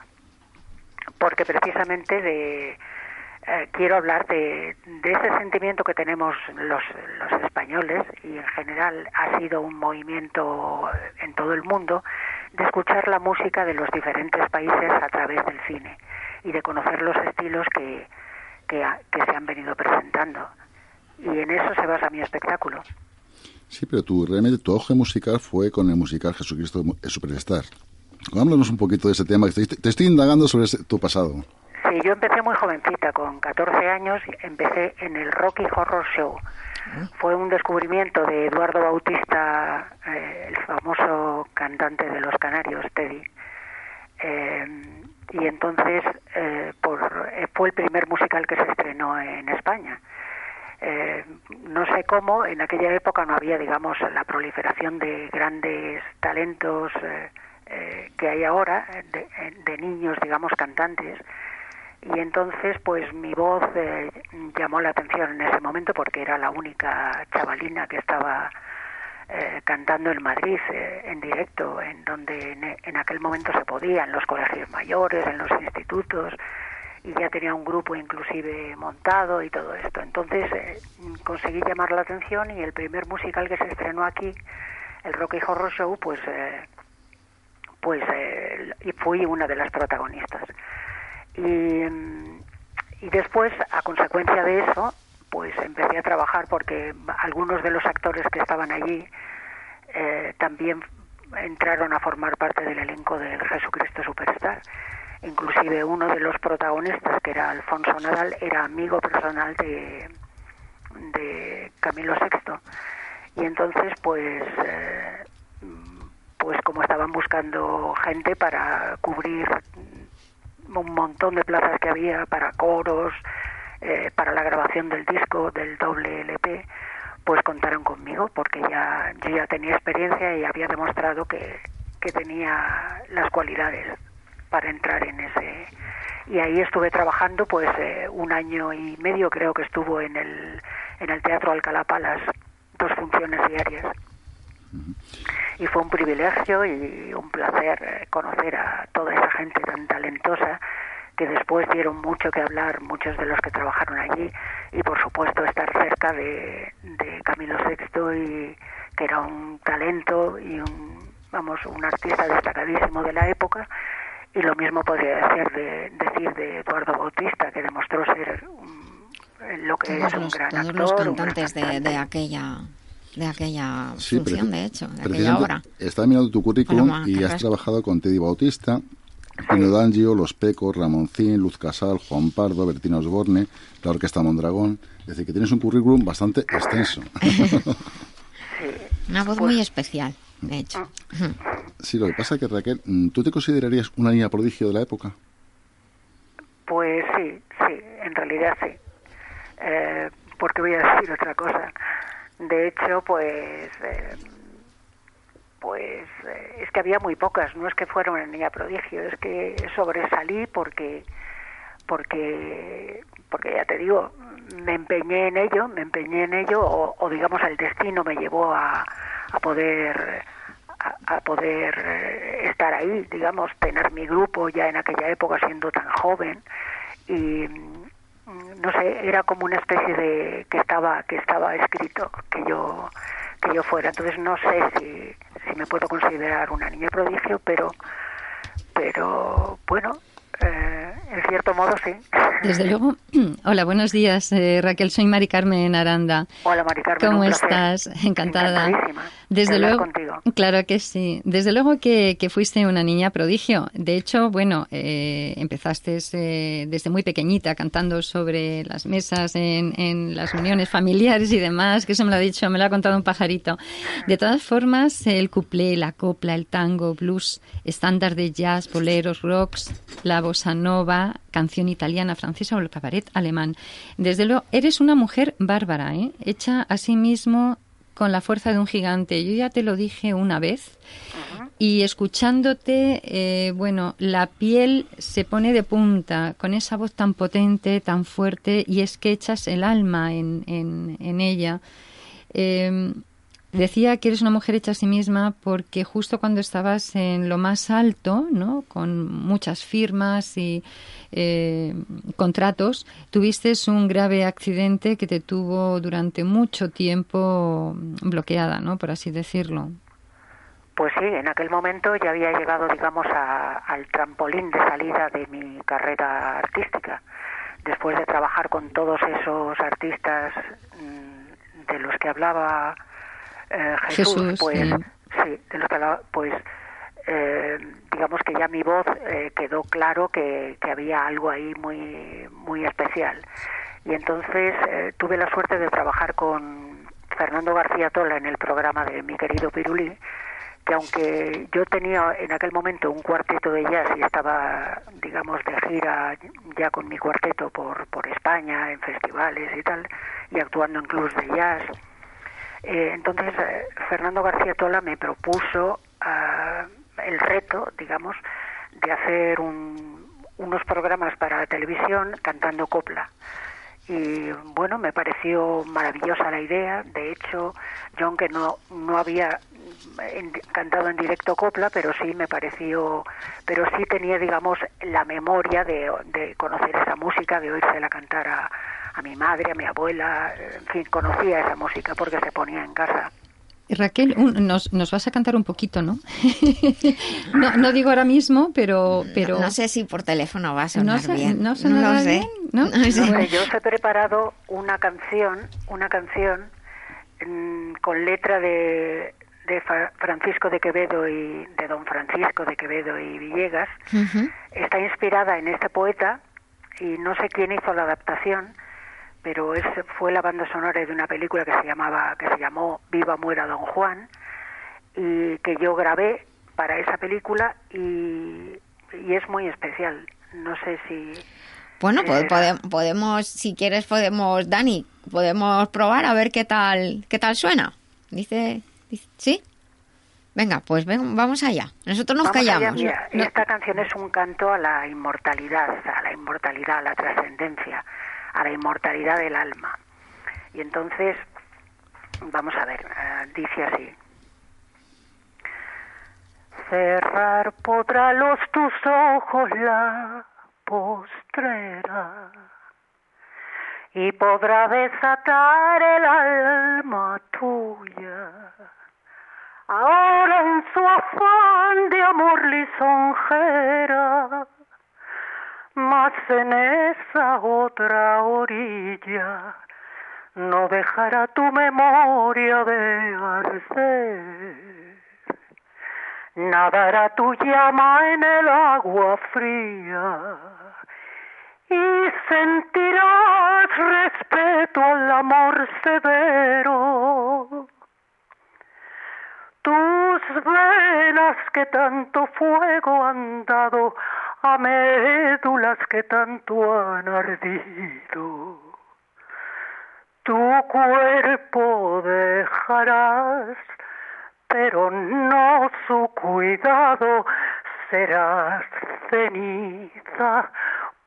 porque precisamente de eh, quiero hablar de, ese sentimiento que tenemos los, los españoles y en general ha sido un movimiento en todo el mundo de escuchar la música de los diferentes países a través del cine y de conocer los estilos que, que, se han venido presentando. Y en eso se basa mi espectáculo. Sí, pero tú, realmente tu auge musical fue con el musical Jesucristo Superstar. Háblanos un poquito de ese tema. Te, te estoy indagando sobre tu pasado. Sí, yo empecé muy jovencita, con 14 años, empecé en el Rocky Horror Show. Ah. Fue un descubrimiento de Eduardo Bautista, eh, el famoso cantante de Los Canarios, Teddy. Eh, y entonces eh, por, fue el primer musical que se estrenó en España. no sé cómo, en aquella época no había, digamos, la proliferación de grandes talentos que hay ahora, de niños, digamos, cantantes y entonces pues mi voz eh, llamó la atención en ese momento porque era la única chavalina que estaba eh, cantando en Madrid eh, en directo, en donde en, aquel momento se podía, en los colegios mayores, en los institutos, y ya tenía un grupo inclusive montado y todo esto. Entonces conseguí llamar la atención y el primer musical que se estrenó aquí, el Rocky Horror Show, pues, pues y fui una de las protagonistas. Y, y después, a consecuencia de eso, pues empecé a trabajar porque algunos de los actores que estaban allí eh, también entraron a formar parte del elenco del Jesucristo Superstar. Inclusive uno de los protagonistas, que era Alfonso Nadal, era amigo personal de, de Camilo VI. Y entonces, pues, eh, pues como estaban buscando gente para cubrir un montón de plazas que había para coros, eh, para la grabación del disco, del doble LP, pues contaron conmigo porque ya yo ya tenía experiencia y había demostrado que, que tenía las cualidades para entrar en ese. Y ahí estuve trabajando pues eh, un año y medio creo que estuvo en el en el Teatro Alcalá Palas dos funciones diarias y fue un privilegio y un placer eh, conocer a toda esa gente tan talentosa que después dieron mucho que hablar muchos de los que trabajaron allí y por supuesto estar cerca de, Camilo VI y que era un talento y un vamos un artista destacadísimo de la época. Y lo mismo podría decir de, decir de Eduardo Bautista que demostró ser lo que es un gran actor, los cantantes de, de aquella de aquella función, de hecho, de aquella obra. Estaba mirando tu currículum y has trabajado con Teddy Bautista, Pino D'Angio, Los Pecos, Ramoncín, Luz Casal, Juan Pardo, Bertino Osborne, la Orquesta Mondragón. Es decir, que tienes un currículum bastante extenso. Una voz muy especial, de hecho. Sí, lo que pasa es que Raquel, mm, ¿tú te considerarías una niña prodigio de la época? Pues sí, sí, en realidad sí. Eh, porque voy a decir otra cosa. De hecho, pues eh, pues eh, es que había muy pocas, no es que fuera una niña prodigio, es que sobresalí porque porque porque ya te digo, me empeñé en ello, me empeñé en ello o, digamos el destino me llevó a, a poder a, poder eh, estar ahí, digamos, tener mi grupo ya en aquella época siendo tan joven y no sé, era como una especie de que estaba que estaba escrito que yo que yo fuera. Entonces no sé si, si me puedo considerar una niña prodigio, pero, pero bueno, eh, en cierto modo sí. Desde luego. Hola, buenos días, eh, Raquel. Soy Mari Carmen Aranda. Hola, Mari Carmen. ¿Cómo estás? Encantada. Desde luego, claro que sí. Desde luego que, fuiste una niña prodigio. De hecho, bueno, eh, empezaste eh, desde muy pequeñita cantando sobre las mesas en, en, las uniones familiares y demás, que eso me lo ha dicho, me lo ha contado un pajarito. De todas formas, el cuplé, la copla, el tango, blues, estándar de jazz, boleros, rocks, la bossa nova, canción italiana, francesa, o el cabaret alemán. Desde luego, eres una mujer bárbara, ¿eh? hecha a sí mismo con la fuerza de un gigante. Yo ya te lo dije una vez y escuchándote, eh, bueno, la piel se pone de punta con esa voz tan potente, tan fuerte y es que echas el alma en, en, en ella. Eh, Decía que eres una mujer hecha a sí misma porque justo cuando estabas en lo más alto, ¿no? con muchas firmas y eh, contratos, tuviste un grave accidente que te tuvo durante mucho tiempo bloqueada, ¿no? por así decirlo. Pues sí, en aquel momento ya había llegado, digamos, al trampolín de salida de mi carrera artística. Después de trabajar con todos esos artistas mm, de los que hablaba eh, Jesús, pues sí, de los que pues eh, digamos que ya mi voz eh, quedó claro que, que, había algo ahí muy muy especial. Y entonces tuve la suerte de trabajar con Fernando García Tola en el programa de mi querido Pirulí que aunque yo tenía en aquel momento un cuarteto de jazz y estaba digamos de gira ya con mi cuarteto por por España en festivales y tal y actuando en clubs de jazz eh, entonces, eh, Fernando García Tola me propuso ah, el reto, digamos, de hacer unos programas para la televisión cantando copla. Y bueno, me pareció maravillosa la idea. De hecho, yo aunque no, no había cantado en directo copla, pero sí me pareció, pero sí tenía, digamos, la memoria de, de conocer esa música, de oírsela cantar a, a mi madre, a mi abuela, en fin, conocía esa música porque se ponía en casa. Raquel, nos, nos, vas a cantar un poquito, ¿no? ¿no? no digo ahora mismo, pero, pero... No sé si por teléfono va a sonar no bien. No, no sé. ¿no? yo os he preparado una canción, una canción mm, con letra de, de Francisco de Quevedo y de don Francisco de Quevedo y Villegas. Está inspirada en este poeta y no sé quién hizo la adaptación, pero ese fue la banda sonora de una película que se llamaba que se llamó Viva muera Don Juan y que yo grabé para esa película y, y es muy especial. No sé si bueno, pues podemos, si quieres, podemos, Dani, podemos probar a ver qué tal, qué tal suena. Dice, ¿sí? Venga, pues ven, vamos allá. Nosotros nos callamos. Esta canción es un canto a la inmortalidad, a la inmortalidad, a la trascendencia a la inmortalidad del alma. Y entonces, vamos a ver, eh, dice así. Cerrar podrá los tus ojos la postrera y podrá desatar el alma tuya. Ahora en su afán de amor lisonjera en esa otra orilla no dejará tu memoria de arder. Nadará tu llama en el agua fría y sentirás respeto al amor severo. Tus venas que tanto fuego han dado a médulas que tanto han ardido. Tu cuerpo dejarás, pero no su cuidado, serás ceniza,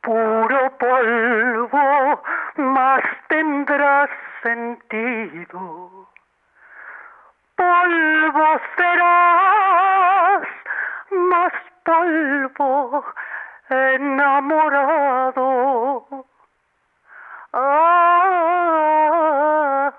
puro polvo, más tendrás sentido. Polvo serás, más polvo enamorado. Ah,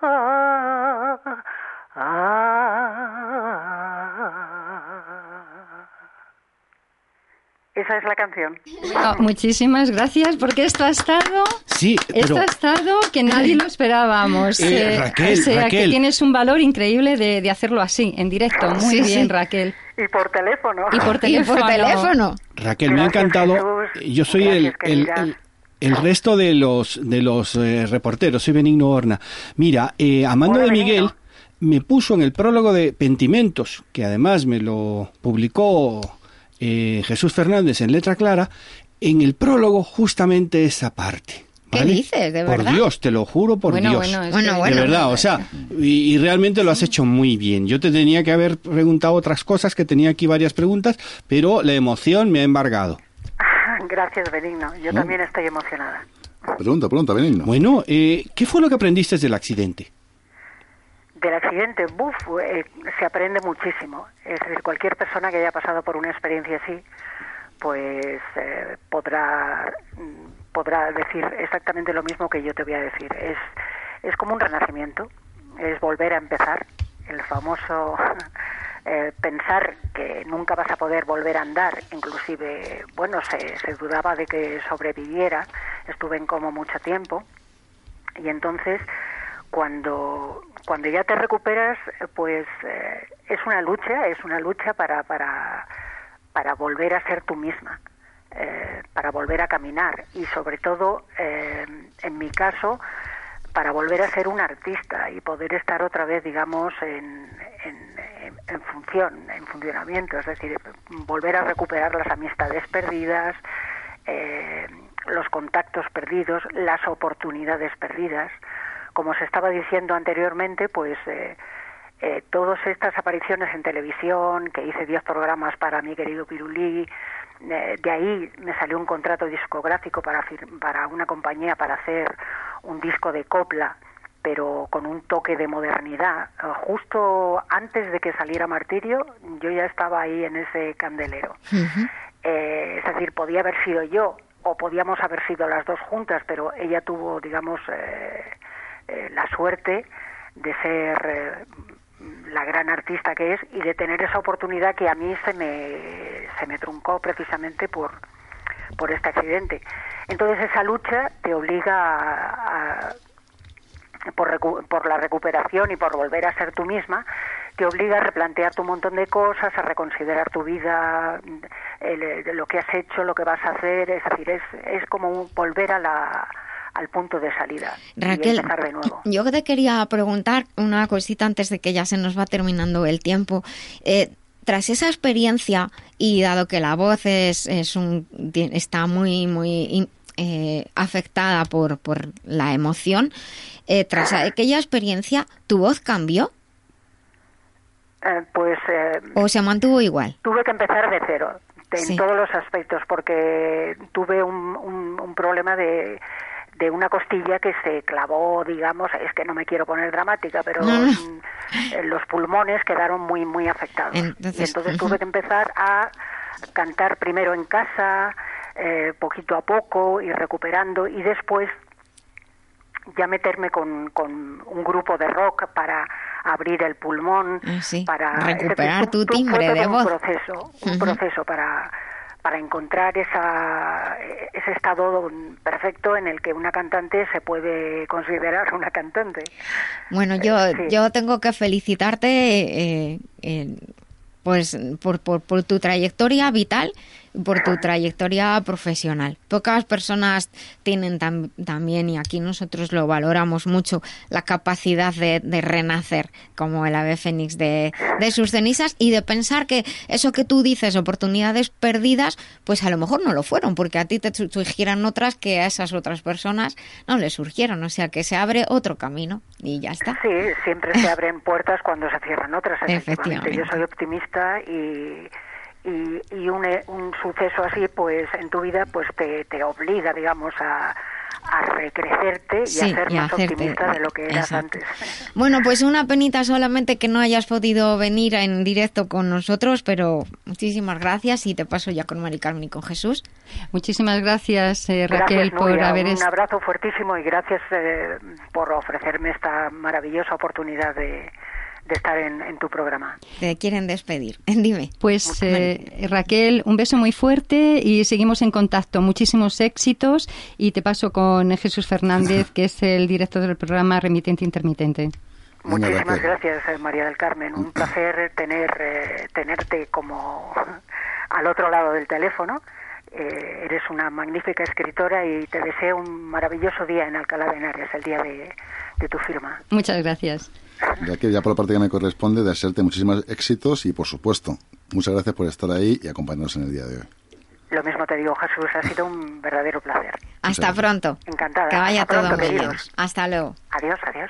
Esa es la canción. Ah, muchísimas gracias, porque esto ha estado. Sí, Esto ha estado que nadie lo esperábamos. Eh, Raquel, o sea, Raquel. que tienes un valor increíble de, de hacerlo así, en directo. Muy Sí, bien, sí. Raquel. Y por teléfono. Y por Y teléfono. por teléfono. Raquel, me ha encantado. Jesús. Yo soy el, Gracias, el, querida. el- el resto de los de los eh, reporteros. Soy Benigno Horna. Mira, eh, Amando Hola, de Miguel Benigno. me puso en el prólogo de Pentimentos, que además me lo publicó eh, Jesús Fernández en letra clara, en el prólogo justamente esa parte. ¿Qué dices? ¿De verdad? Por Dios, te lo juro por Bueno, Dios. bueno, es Bueno, bueno. De verdad, o sea, y, y realmente lo has hecho muy bien. Yo te tenía que haber preguntado otras cosas, que tenía aquí varias preguntas, pero la emoción me ha embargado. Gracias, Benigno. Yo No. también estoy emocionada. Pregunta, pregunta, Benigno. Bueno, eh, ¿qué fue lo que aprendiste del accidente? Del accidente, buf, eh, se aprende muchísimo. Es decir, cualquier persona que haya pasado por una experiencia así, pues eh, podrá podrá decir exactamente lo mismo que yo te voy a decir. Es es como un renacimiento, es volver a empezar. El famoso eh, pensar que nunca vas a poder volver a andar, inclusive, bueno, se, se dudaba de que sobreviviera. Estuve en como mucho tiempo y entonces cuando cuando ya te recuperas pues eh, es una lucha es una lucha para para para volver a ser tú misma eh, para volver a caminar y sobre todo eh, en mi caso para volver a ser un artista y poder estar otra vez digamos en, en, en- función en funcionamiento es decir volver a recuperar las amistades perdidas eh, los contactos perdidos, las oportunidades perdidas. Como se estaba diciendo anteriormente, pues eh, eh, todas estas apariciones en televisión, que hice 10 programas para mi querido Pirulí, de ahí me salió un contrato discográfico para, para una compañía para hacer un disco de copla, pero con un toque de modernidad. Eh, justo antes de que saliera Martirio, yo ya estaba ahí en ese candelero. Eh, es decir, podía haber sido yo o podíamos haber sido las dos juntas, pero ella tuvo, digamos, eh, eh, la suerte de ser eh, la gran artista que es y de tener esa oportunidad que a mí se me, se me truncó precisamente por, por este accidente. Entonces esa lucha te obliga a, por, recu- por la recuperación y por volver a ser tú misma, te obliga a replantear tu montón de cosas, a reconsiderar tu vida, el- lo que has hecho, lo que vas a hacer, es decir, es, es como un volver a la, al punto de salida y Raquel, empezar de nuevo. yo te quería preguntar una cosita antes de que ya se nos va terminando el tiempo. Eh, tras esa experiencia y dado que la voz es, es un, está muy muy eh, afectada por, por la emoción, eh, tras aquella experiencia, ¿tu voz cambió Eh, pues eh, o se mantuvo igual? tuve que empezar de cero en Sí. todos los aspectos porque tuve un, un- un problema de, de una costilla que se clavó, digamos, es que no me quiero poner dramática, pero No, no. mm, los pulmones quedaron muy, muy afectados. Entonces, y entonces tuve que empezar a cantar primero en casa, eh, poquito a poco, ir recuperando y después ya meterme con, con un grupo de rock para abrir el pulmón, Ah, sí. para Recuperar decir, tu timbre de un voz. proceso, un proceso para para encontrar esa, ese estado perfecto en el que una cantante se puede considerar una cantante. Bueno, yo, Eh, sí. yo tengo que felicitarte eh, eh, pues por, por, por tu trayectoria vital por tu trayectoria profesional. Pocas personas tienen tam- también, y aquí nosotros lo valoramos mucho, la capacidad de, de renacer como el ave fénix de, de sus cenizas y de pensar que eso que tú dices, oportunidades perdidas, pues a lo mejor no lo fueron, porque a ti te su- surgieron otras que a esas otras personas no les surgieron. O sea, que se abre otro camino y ya está. Sí, siempre se abren puertas cuando se cierran otras. efectivamente. Yo soy optimista y, y, y un, eh, un suceso así, pues en tu vida, pues te, te obliga, digamos, a, a recrecerte y Sí, a ser y más hacerte- optimista de lo que eras exacto. antes. Bueno, pues una penita solamente que no hayas podido venir en directo con nosotros, pero muchísimas gracias y te paso ya con Mari Carmen y con Jesús. Muchísimas gracias, eh, Raquel, Gracias, por Nuria. haber Un abrazo fuertísimo y gracias eh, por ofrecerme esta maravillosa oportunidad de, de estar en, en tu programa. Te quieren despedir. Dime. Pues eh, Raquel, un beso muy fuerte y seguimos en contacto. Muchísimos éxitos y te paso con Jesús Fernández, que es el director del programa Remitente Intermitente. Muchísimas gracias, eh, María del Carmen. Un placer tener eh, tenerte como al otro lado del teléfono. Eh, eres una magnífica escritora y te deseo un maravilloso día en Alcalá de Henares, el día de, de tu firma. Muchas gracias. Ya que ya por la parte que me corresponde, desearte muchísimos éxitos y, por supuesto, muchas gracias por estar ahí y acompañarnos en el día de hoy. Lo mismo te digo, Jesús, ha sido un verdadero placer. Hasta pronto. Encantada. Que vaya Hasta todo pronto, muy bien. Hasta luego. Adiós, adiós.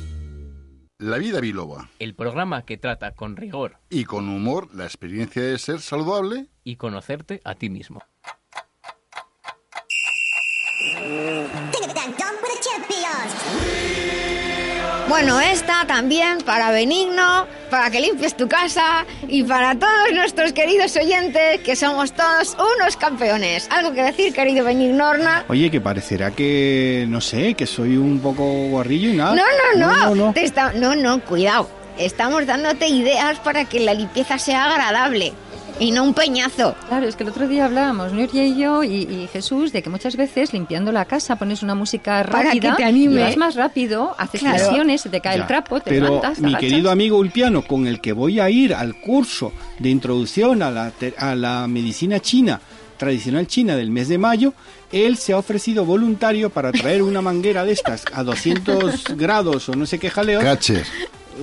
La vida biloba. El programa que trata con rigor Y con humor la experiencia de ser saludable. y conocerte a ti mismo. Bueno, esta también para Benigno, para que limpies tu casa y para todos nuestros queridos oyentes, que somos todos unos campeones. ¿Algo que decir, querido Benigno Horna? Oye, que parecerá que, no sé, que soy un poco guarrillo y nada. No, no, no. No, no, Te está- no, no, cuidado. Estamos dándote ideas para que la limpieza sea agradable y no un peñazo. Claro, es que el otro día hablábamos, Nuria y yo y, y Jesús, de que muchas veces limpiando la casa pones una música Para rápida, que te anime. y vas más rápido, haces Claro. flexiones, se te cae Ya, el trapo, te Pero levantas, mi agachas. querido amigo Ulpiano, con el que voy a ir al curso de introducción a la, a la medicina china, tradicional china del mes de mayo, él se ha ofrecido voluntario para traer una manguera de estas a 200 grados o no sé qué jaleo. Catcher.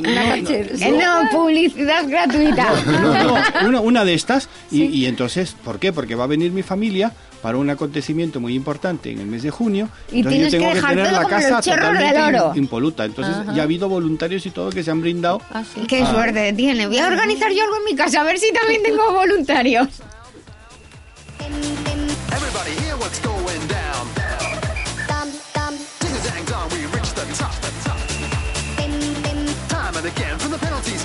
Eh, no, publicidad gratuita. No, no, una, una de estas. Y, y entonces, ¿por qué? Porque va a venir mi familia para un acontecimiento muy importante en el mes de junio. Y entonces tienes yo tengo que que, tener la casa totalmente impoluta. Entonces Ajá. ya ha habido voluntarios y todo que se han brindado. Qué Ah. suerte tiene. Voy a organizar yo algo en mi casa, a ver si también tengo voluntarios. Again from the penalty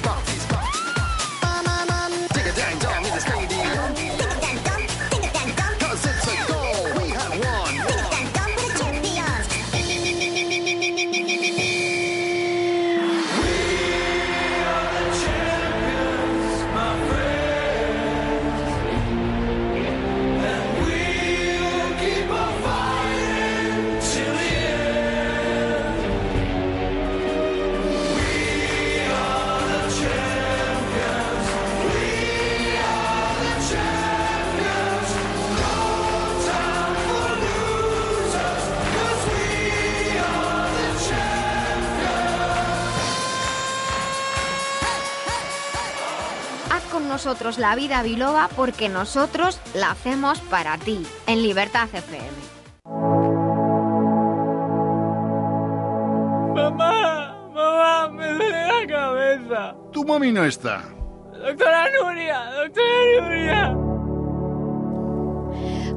nosotros la vida biloba porque nosotros la hacemos para ti, en Libertad FM. Mamá, mamá, me duele la cabeza. Tu mami no está. Doctora Nuria, doctora Nuria.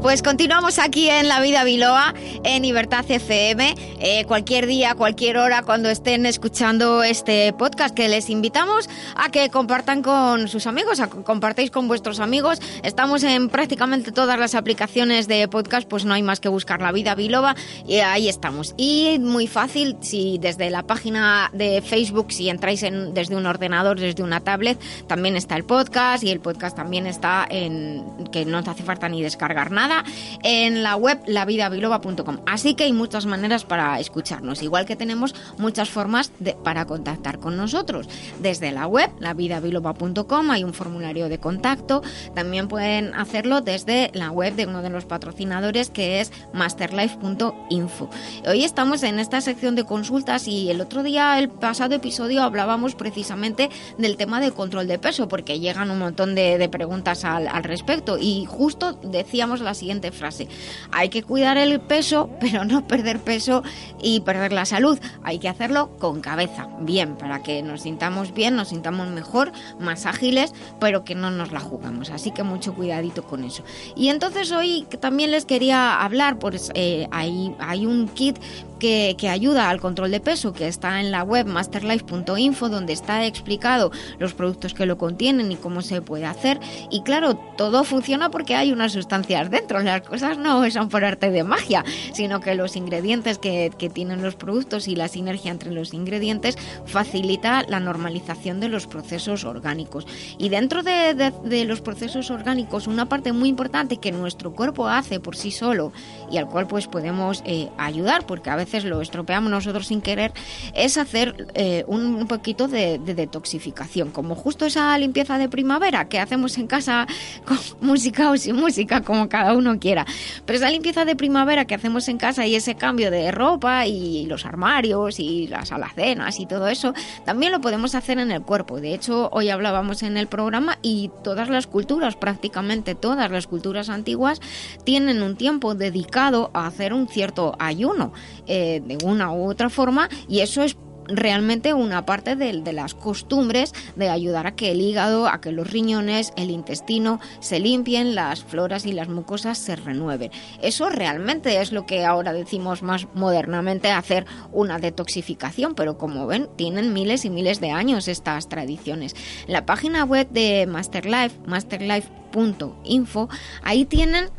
Pues continuamos aquí en La Vida Biloa, en Libertad FM, eh, cualquier día, cualquier hora, cuando estén escuchando este podcast, que les invitamos a que compartan con sus amigos, a que compartáis con vuestros amigos. Estamos en prácticamente todas las aplicaciones de podcast, pues no hay más que buscar La Vida Biloba y ahí estamos. Y muy fácil, si desde la página de Facebook, si entráis en, desde un ordenador, desde una tablet, también está el podcast y el podcast también está en, que no te hace falta ni descargar nada, en la web lavidabiloba.com. Así que hay muchas maneras para escucharnos, igual que tenemos muchas formas para contactar con nosotros. Desde la web lavidabiloba.com hay un formulario de contacto, también pueden hacerlo desde la web de uno de los patrocinadores que es masterlife.info. Hoy estamos en esta sección de consultas y el otro día, el pasado episodio, hablábamos precisamente del tema del control de peso, porque llegan un montón de, de preguntas al, al respecto. Y justo decíamos la siguiente frase: hay que cuidar el peso, pero no perder peso y perder la salud. Hay que hacerlo con cabeza, bien, para que nos sintamos bien, nos sintamos mejor, más ágiles, pero que no nos la jugamos. Así que mucho cuidadito con eso. Y entonces hoy también les quería hablar, pues eh, hay, hay un kit que, ayuda al control de peso, que está en la web masterlife.info, donde está explicado los productos que lo contienen y cómo se puede hacer. Y claro, todo funciona porque hay unas sustancias dentro. Las cosas no son por arte de magia, sino que los ingredientes que, tienen los productos y la sinergia entre los ingredientes facilita la normalización de los procesos orgánicos. Y dentro de, de- de los procesos orgánicos, una parte muy importante que nuestro cuerpo hace por sí solo y al cual pues podemos eh, ayudar, porque a veces lo estropeamos nosotros sin querer, es hacer eh, un, poquito de detoxificación. Como justo esa limpieza de primavera que hacemos en casa con música o sin música, como cada uno quiera. Pero esa limpieza de primavera que hacemos en casa y ese cambio de ropa y los armarios y las alacenas y todo eso, también lo podemos hacer en el cuerpo. De hecho, hoy hablábamos en el programa y todas las culturas, prácticamente todas las culturas antiguas, tienen un tiempo dedicado a hacer un cierto ayuno eh, de una u otra forma y eso es realmente una parte de, de, las costumbres de ayudar a que el hígado, a que los riñones, el intestino se limpien, las floras y las mucosas se renueven. Eso realmente es lo que ahora decimos más modernamente hacer una detoxificación, pero como ven, tienen miles y miles de años estas tradiciones. La página web de Masterlife, masterlife.info, ahí tienen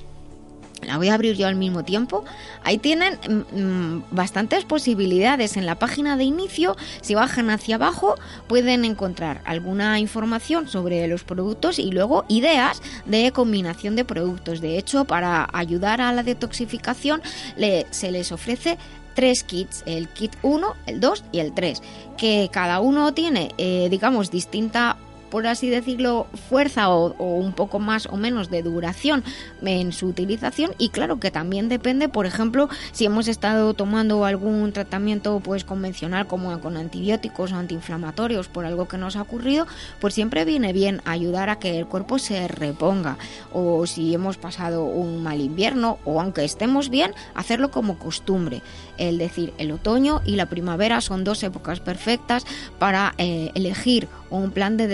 la voy a abrir yo al mismo tiempo. Ahí tienen mmm, bastantes posibilidades. En la página de inicio, si bajan hacia abajo, pueden encontrar alguna información sobre los productos y luego ideas de combinación de productos. De hecho, para ayudar a la detoxificación, le, se les ofrece tres kits, el kit 1, el 2 y el 3, que cada uno tiene, eh, digamos, distinta por así decirlo, fuerza o, un poco más o menos de duración en su utilización y claro que también depende, por ejemplo, si hemos estado tomando algún tratamiento pues convencional como con antibióticos o antiinflamatorios por algo que nos ha ocurrido, pues siempre viene bien ayudar a que el cuerpo se reponga o si hemos pasado un mal invierno o aunque estemos bien, hacerlo como costumbre. Es decir, el otoño y la primavera son dos épocas perfectas para eh, elegir un plan de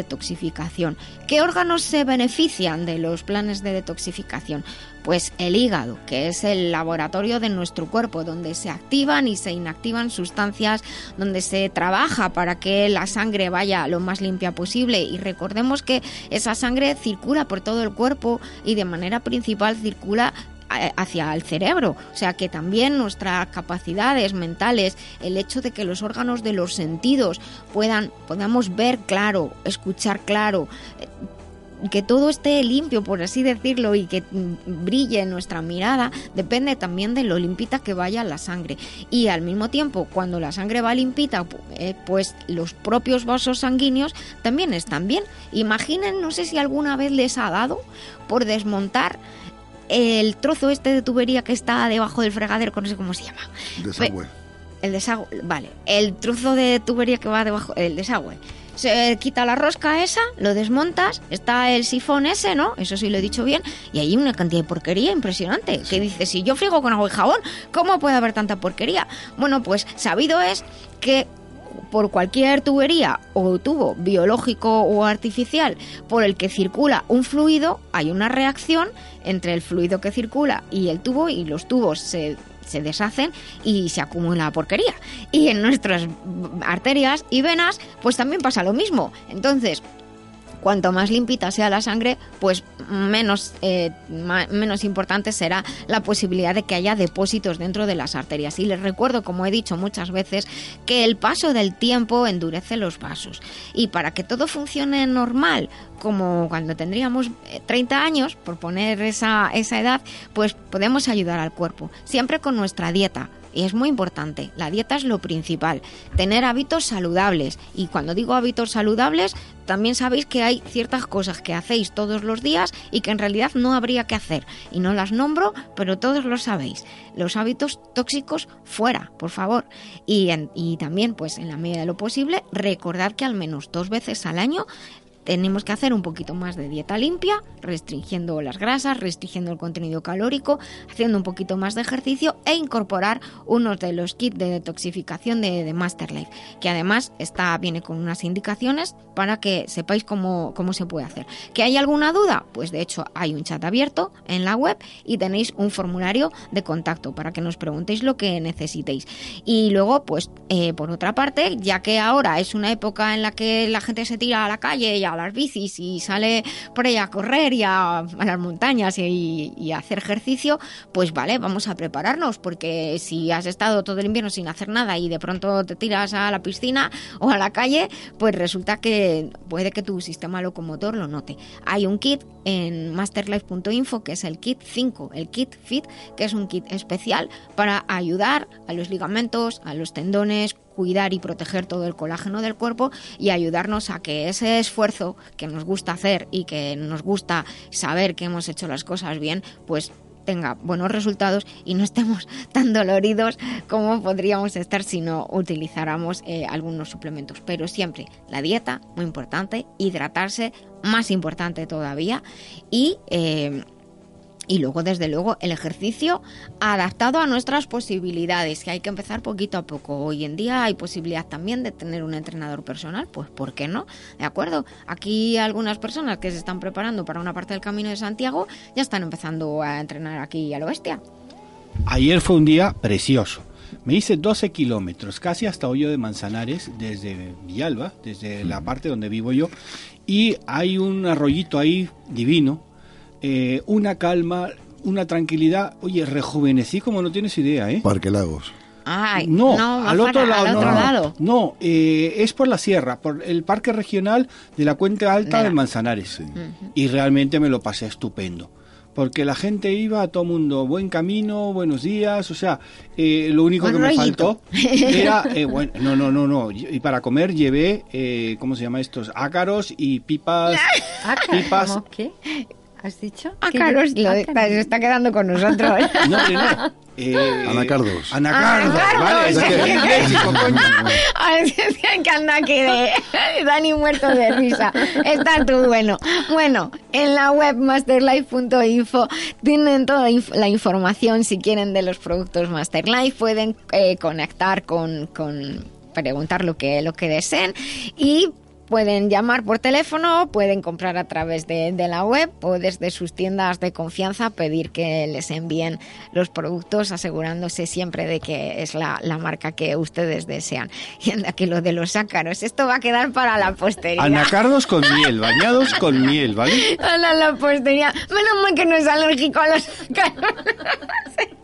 ¿Qué órganos se benefician de los planes de detoxificación? Pues el hígado, que es el laboratorio de nuestro cuerpo, donde se activan y se inactivan sustancias, donde se trabaja para que la sangre vaya lo más limpia posible. Y recordemos que esa sangre circula por todo el cuerpo y de manera principal circula hacia el cerebro. O sea que también nuestras capacidades mentales, el hecho de que los órganos de los sentidos puedan, podamos ver claro, escuchar claro, que todo esté limpio, por así decirlo, y que brille nuestra mirada, depende también de lo limpita que vaya la sangre. Y al mismo tiempo, cuando la sangre va limpita, pues los propios vasos sanguíneos también están bien. Imaginen, no sé si alguna vez les ha dado por desmontar el trozo este de tubería que está debajo del fregadero, no sé cómo se llama. Desagüe. El desagüe, vale. El trozo de tubería que va debajo, el desagüe. Se quita la rosca esa, lo desmontas, está el sifón ese, ¿no? Eso sí lo he dicho bien, y hay una cantidad de porquería impresionante. Que dice, si yo friego con agua y jabón, ¿cómo puede haber tanta porquería? Bueno, pues sabido es que por cualquier tubería o tubo biológico o artificial por el que circula un fluido, hay una reacción entre el fluido que circula y el tubo y los tubos se, se deshacen y se acumula porquería. Y en nuestras arterias y venas pues también pasa lo mismo. Entonces, cuanto más limpita sea la sangre, pues menos, eh, menos importante será la posibilidad de que haya depósitos dentro de las arterias. Y les recuerdo, como he dicho muchas veces, que el paso del tiempo endurece los vasos. Y para que todo funcione normal, como cuando tendríamos 30 años, por poner esa, esa edad, pues podemos ayudar al cuerpo, siempre con nuestra dieta y es muy importante. La dieta es lo principal. Tener hábitos saludables. Y cuando digo hábitos saludables, también sabéis que hay ciertas cosas que hacéis todos los días y que en realidad no habría que hacer. Y no las nombro, pero todos lo sabéis. Los hábitos tóxicos fuera, por favor. Y, y también, pues en la medida de lo posible, recordad que al menos dos veces al año tenemos que hacer un poquito más de dieta limpia, restringiendo las grasas, restringiendo el contenido calórico, haciendo un poquito más de ejercicio e incorporar uno de los kits de detoxificación de, de Masterlife, que además está, viene con unas indicaciones para que sepáis cómo, cómo se puede hacer. ¿Que hay alguna duda? Pues de hecho hay un chat abierto en la web y tenéis un formulario de contacto para que nos preguntéis lo que necesitéis. Y luego, pues eh, por otra parte, ya que ahora es una época en la que la gente se tira a la calle y a a las bicis y sale por ahí a correr y a, a las montañas y, y a hacer ejercicio, pues vale, vamos a prepararnos, porque si has estado todo el invierno sin hacer nada y de pronto te tiras a la piscina o a la calle, pues resulta que puede que tu sistema locomotor lo note. Hay un kit en masterlife.info que es el kit 5, el kit fit, que es un kit especial para ayudar a los ligamentos, a los tendones, cuidar y proteger todo el colágeno del cuerpo y ayudarnos a que ese esfuerzo que nos gusta hacer y que nos gusta saber que hemos hecho las cosas bien, pues tenga buenos resultados y no estemos tan doloridos como podríamos estar si no utilizáramos eh, algunos suplementos. Pero siempre la dieta, muy importante, hidratarse, más importante todavía, y eh, y luego, desde luego, el ejercicio adaptado a nuestras posibilidades, que hay que empezar poquito a poco. Hoy en día hay posibilidad también de tener un entrenador personal, pues ¿por qué no? ¿De acuerdo? Aquí algunas personas que se están preparando para una parte del Camino de Santiago ya están empezando a entrenar aquí a lo bestia. Ayer fue un día precioso. Me hice 12 kilómetros, casi hasta Hoyo de Manzanares, desde Villalba, desde la parte donde vivo yo, y hay un arroyito ahí divino, eh, una calma, una tranquilidad. Oye, rejuvenecí como no tienes idea, ¿eh? Parque Lagos. Ay, No, más al otro para- lado. al no, otro no, lado. No, eh, es por la sierra, por el parque regional de la Cuenca Alta De Manzanares. Y realmente me lo pasé estupendo. Porque la gente iba a todo mundo, buen camino, buenos días, o sea, eh, lo único Buen que me faltó era, eh, bueno, no, no, no, no, y para comer llevé, eh, ¿cómo se llama estos? Ácaros y pipas, pipas, ¿Cómo qué? ¿Has dicho? Ah, Que Carlos, yo- lo Ah, Carlos. está quedando con nosotros. no, no, eh, Anacardos. Anacardos, Anacardos. vale, es que en México, coño. Ay, es que anda aquí de Dani muerto de risa. Está tú bueno. Bueno, en la web masterlife.info tienen toda la información si quieren de los productos Masterlife. Pueden eh, conectar con, con preguntar lo que, lo que deseen y Pueden llamar por teléfono, pueden comprar a través de, de la web o desde sus tiendas de confianza pedir que les envíen los productos asegurándose siempre de que es la, la marca que ustedes desean. Y anda que lo de los ácaros, esto va a quedar para la posteridad. Anacardos con miel, bañados con miel, ¿vale? Para la posteridad. Menos mal que no es alérgico a los ácaros.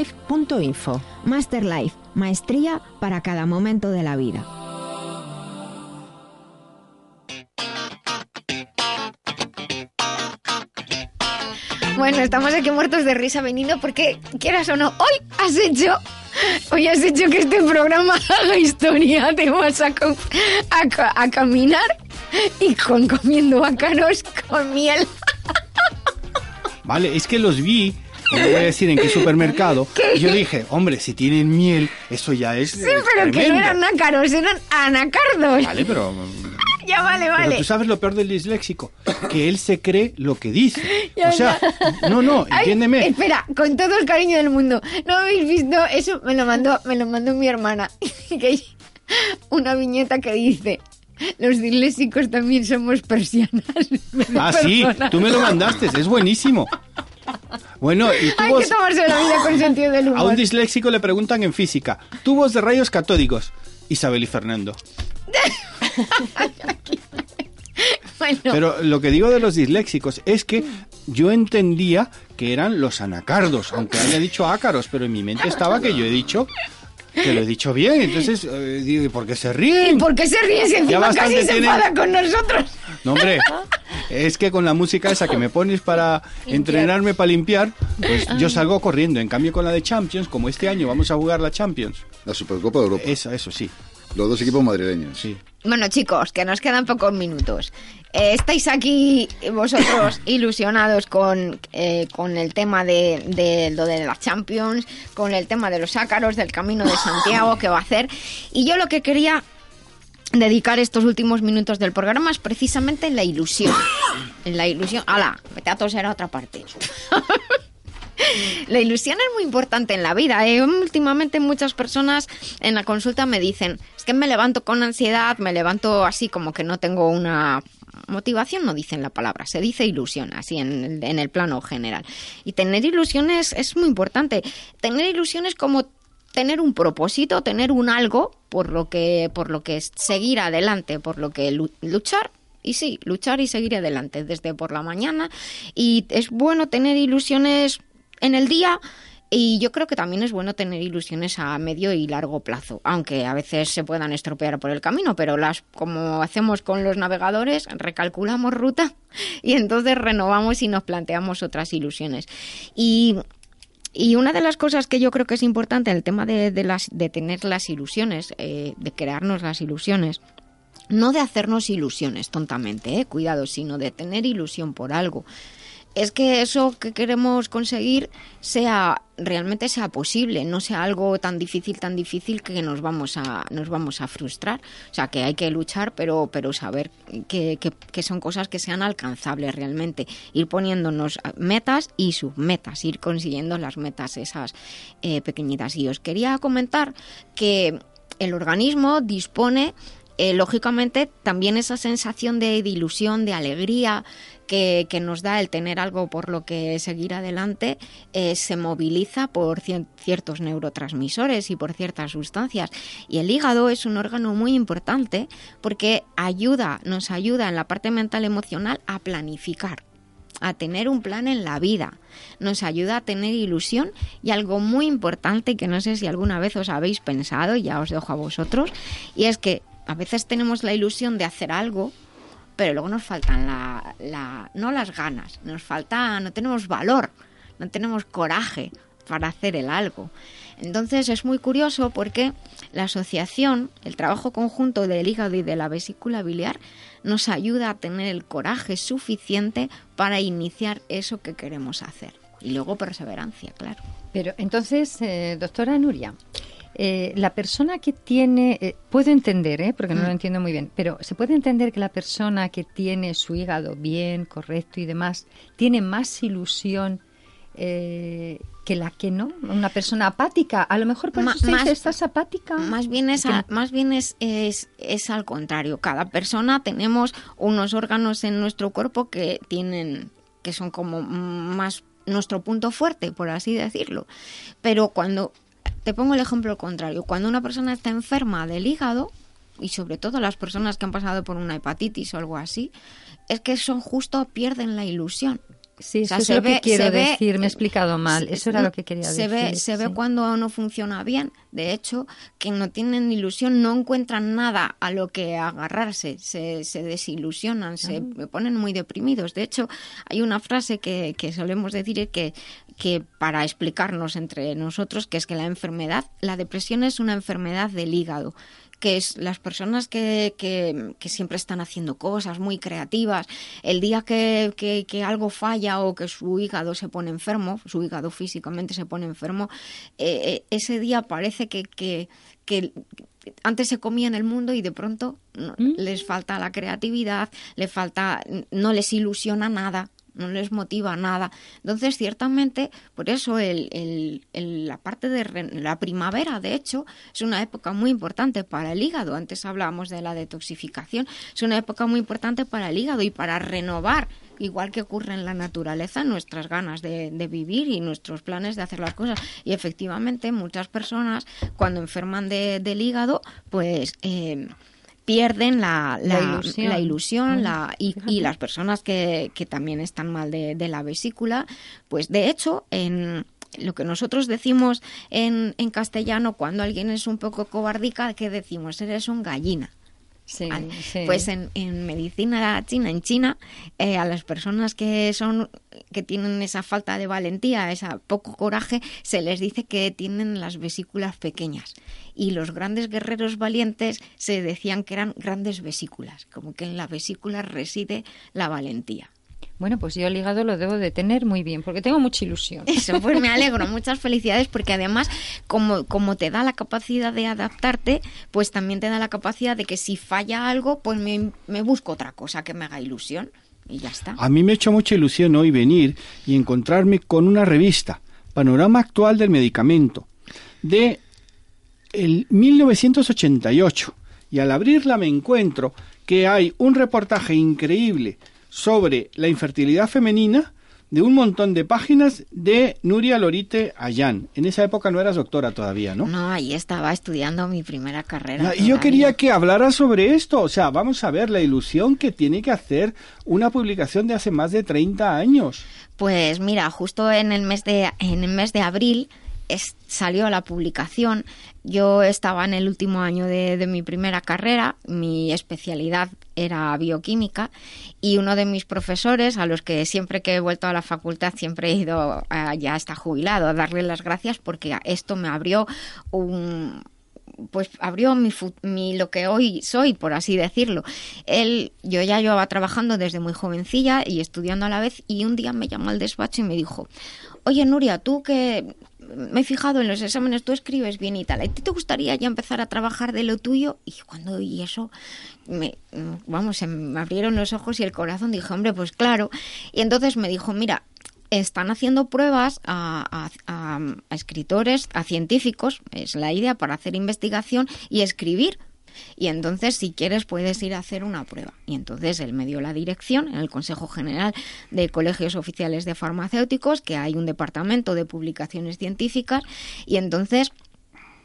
masterlife.info. Master Life, maestría para cada momento de la vida. Bueno, estamos aquí muertos de risa venido porque, quieras o no, hoy has hecho, hoy has hecho que este programa haga historia. Te vas a, a caminar y con comiendo ácaros con miel. Vale, es que los vi, no voy a decir en qué supermercado, y yo dije, hombre, si tienen miel, eso ya es Sí, pero que no eran ácaros, eran anacardos. Vale, pero, Ya vale, pero vale. tú sabes lo peor del disléxico, que él se cree lo que dice. Ya, o sea, no, no, Ay, entiéndeme. espera, con todo el cariño del mundo. ¿No habéis visto? Eso me lo mandó, me lo mandó mi hermana. Que hay una viñeta que dice. Los disléxicos también somos persianas. Ah, sí, tú me lo mandaste, es buenísimo. Bueno, y Hay tubos, que tomarse la vida con sentido del a un humor. disléxico le preguntan en física, tubos de rayos catódicos, Isabel y Fernando. Bueno, Pero lo que digo de los disléxicos es que yo entendía que eran los anacardos, aunque haya dicho ácaros, pero en mi mente estaba que yo he dicho que lo he dicho bien. Entonces, eh, digo, ¿y por qué se ríen? ¿y por qué se ríe si Ya encima casi se tienen. enfada con nosotros? No, hombre, es que con la música esa que me pones para entrenarme para limpiar, pues yo salgo corriendo. En cambio, con la de Champions, como este año vamos a jugar la Champions. La Supercopa de Europa. Eso, eso sí. Los dos equipos madrileños. Sí. Bueno, chicos, que nos quedan pocos minutos. Eh, estáis aquí vosotros ilusionados con, eh, con el tema de, de lo de las Champions, con el tema de los ácaros, del Camino de Santiago que va a hacer. Y yo lo que quería dedicar estos últimos minutos del programa es precisamente en la ilusión. En la ilusión. ¡Hala! Vete a toser a otra parte. La ilusión es muy importante en la vida. ¿eh? Últimamente muchas personas en la consulta me dicen, es que me levanto con ansiedad, me levanto así como que no tengo una motivación, no dicen la palabra, se dice ilusión, así en, el- en el plano general. Y tener ilusiones es muy importante. Tener ilusiones como tener un propósito, tener un algo por lo que, por lo que seguir adelante, por lo que lu- luchar. Y sí, luchar y seguir adelante desde por la mañana. Y es bueno tener ilusiones en el día y yo creo que también es bueno tener ilusiones a medio y largo plazo, aunque a veces se puedan estropear por el camino, pero las como hacemos con los navegadores, recalculamos ruta y entonces renovamos y nos planteamos otras ilusiones. Y y una de las cosas que yo creo que es importante el tema de, de las, de tener las ilusiones, eh, de crearnos las ilusiones, no de hacernos ilusiones tontamente, eh, cuidado, sino de tener ilusión por algo. Es que eso que queremos conseguir sea realmente sea posible, no sea algo tan difícil, tan difícil que nos vamos a, nos vamos a frustrar. O sea, que hay que luchar, pero, pero saber que, que- que son cosas que sean alcanzables realmente. Ir poniéndonos metas y submetas, ir consiguiendo las metas esas eh, pequeñitas. Y os quería comentar que el organismo dispone eh, lógicamente también esa sensación de, de ilusión, de alegría que, nos da el tener algo por lo que seguir adelante, eh, se moviliza por cien- ciertos neurotransmisores y por ciertas sustancias. Y el hígado es un órgano muy importante porque ayuda, nos ayuda en la parte mental emocional a planificar a tener un plan en la vida, nos ayuda a tener ilusión y algo muy importante que no sé si alguna vez os habéis pensado, y ya os dejo a vosotros, y es que a veces tenemos la ilusión de hacer algo, pero luego nos faltan la, la- no las ganas, nos falta, no tenemos valor, no tenemos coraje para hacer el algo. Entonces es muy curioso porque la asociación, el trabajo conjunto del hígado y de la vesícula biliar, nos ayuda a tener el coraje suficiente para iniciar eso que queremos hacer. Y luego perseverancia, claro. Pero entonces, eh, doctora Nuria, eh, la persona que tiene, eh, puedo entender, ¿eh? porque no lo Mm. entiendo muy bien, pero se puede entender que la persona que tiene su hígado bien, correcto y demás, tiene más ilusión eh, que la que no, una persona apática. A lo mejor por eso más- dice, estás apática. Más bien es, a- más bien es, es, es al contrario. Cada persona tenemos unos órganos en nuestro cuerpo que tienen, que son como más nuestro punto fuerte, por así decirlo. Pero cuando, te pongo el ejemplo contrario, cuando una persona está enferma del hígado, y sobre todo las personas que han pasado por una hepatitis o algo así, es que son justo pierden la ilusión. Sí, O sea, eso es se lo que ve- quiero se ve- decir, me he explicado mal. Eso era lo que quería se decir. Ve, se ve cuando no funciona bien. De hecho, que no tienen ilusión no encuentran nada a lo que agarrarse. Se, se desilusionan, se Ah. ponen muy deprimidos. De hecho, hay una frase que, que solemos decir que, que para explicarnos entre nosotros, que es que la enfermedad, la depresión es una enfermedad del hígado que es las personas que, que, que siempre están haciendo cosas muy creativas, el día que, que- que algo falla o que su hígado se pone enfermo, su hígado físicamente se pone enfermo, eh, eh, ese día parece que, que, que antes se comía en el mundo y de pronto no- les falta la creatividad, les falta, no les ilusiona nada, no les motiva nada. Entonces, ciertamente, por eso el, el- el- la parte de la primavera, de hecho, es una época muy importante para el hígado. Antes hablábamos de la detoxificación. Es una época muy importante para el hígado y para renovar, igual que ocurre en la naturaleza, nuestras ganas de, de vivir y nuestros planes de hacer las cosas. Y efectivamente, muchas personas, cuando enferman de- del hígado, pues... eh, pierden la, La la- ilusión. la ilusión, la, y, y las personas que, que también están mal de, de la vesícula, pues de hecho, en lo que nosotros decimos en, en castellano cuando alguien es un poco cobardica, que decimos, eres un gallina. ¿Vale? sí. Pues en, en medicina china, en China, eh, a las personas que son que tienen esa falta de valentía, esa poco coraje, se les dice que tienen las vesículas pequeñas. Y los grandes guerreros valientes se decían que eran grandes vesículas, como que en la vesícula reside la valentía. Bueno, pues yo el hígado lo debo de tener muy bien, porque tengo mucha ilusión. Eso, pues me alegro. Muchas felicidades porque además, como, como te da la capacidad de adaptarte, pues también te da la capacidad de que si falla algo, pues me, me busco otra cosa que me haga ilusión. Y ya está. A mí me ha hecho mucha ilusión hoy venir y encontrarme con una revista, Panorama Actual del Medicamento, de el 1988. Y al abrirla me encuentro que hay un reportaje increíble sobre la infertilidad femenina de un montón de páginas de Nuria Lorite Ayán. En esa época no eras doctora todavía, ¿no? No, ahí estaba estudiando mi primera carrera. Ah, Y yo quería que hablara sobre esto. O sea, vamos a ver la ilusión que tiene que hacer una publicación de hace más de 30 años. Pues mira, justo en el mes de, en el mes de abril es- salió la publicación. Yo estaba en el último año de, mi primera carrera, mi especialidad era bioquímica y uno de mis profesores, a los que siempre que he vuelto a la facultad siempre he ido, a- ya está jubilado, a darle las gracias porque esto me abrió un, pues abrió mi, mi lo que hoy soy, por así decirlo. Él, yo ya llevaba trabajando desde muy jovencilla y estudiando a la vez y un día me llamó al despacho y me dijo, oye Nuria, tú que me he fijado en los exámenes, tú escribes bien y tal, ¿a te gustaría ya empezar a trabajar de lo tuyo? Y cuando oí eso, me, vamos, se me abrieron los ojos y el corazón, dije, hombre, pues claro. Y entonces me dijo, mira, están haciendo pruebas a- a escritores, a científicos, es la idea para hacer investigación y escribir. Y entonces, si quieres, puedes ir a hacer una prueba. Y entonces él me dio la dirección en el Consejo General de Colegios Oficiales de Farmacéuticos, que hay un departamento de publicaciones científicas, y entonces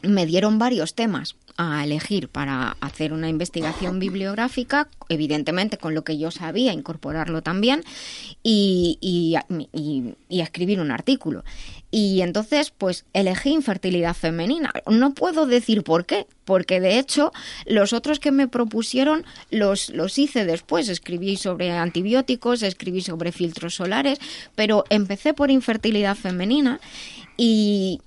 me dieron varios temas a elegir para hacer una investigación bibliográfica, evidentemente con lo que yo sabía, incorporarlo también y, escribir un artículo. Y entonces, pues elegí infertilidad femenina. No puedo decir por qué, porque de hecho los otros que me propusieron los, los hice después. Escribí sobre antibióticos, escribí sobre filtros solares, pero empecé por infertilidad femenina y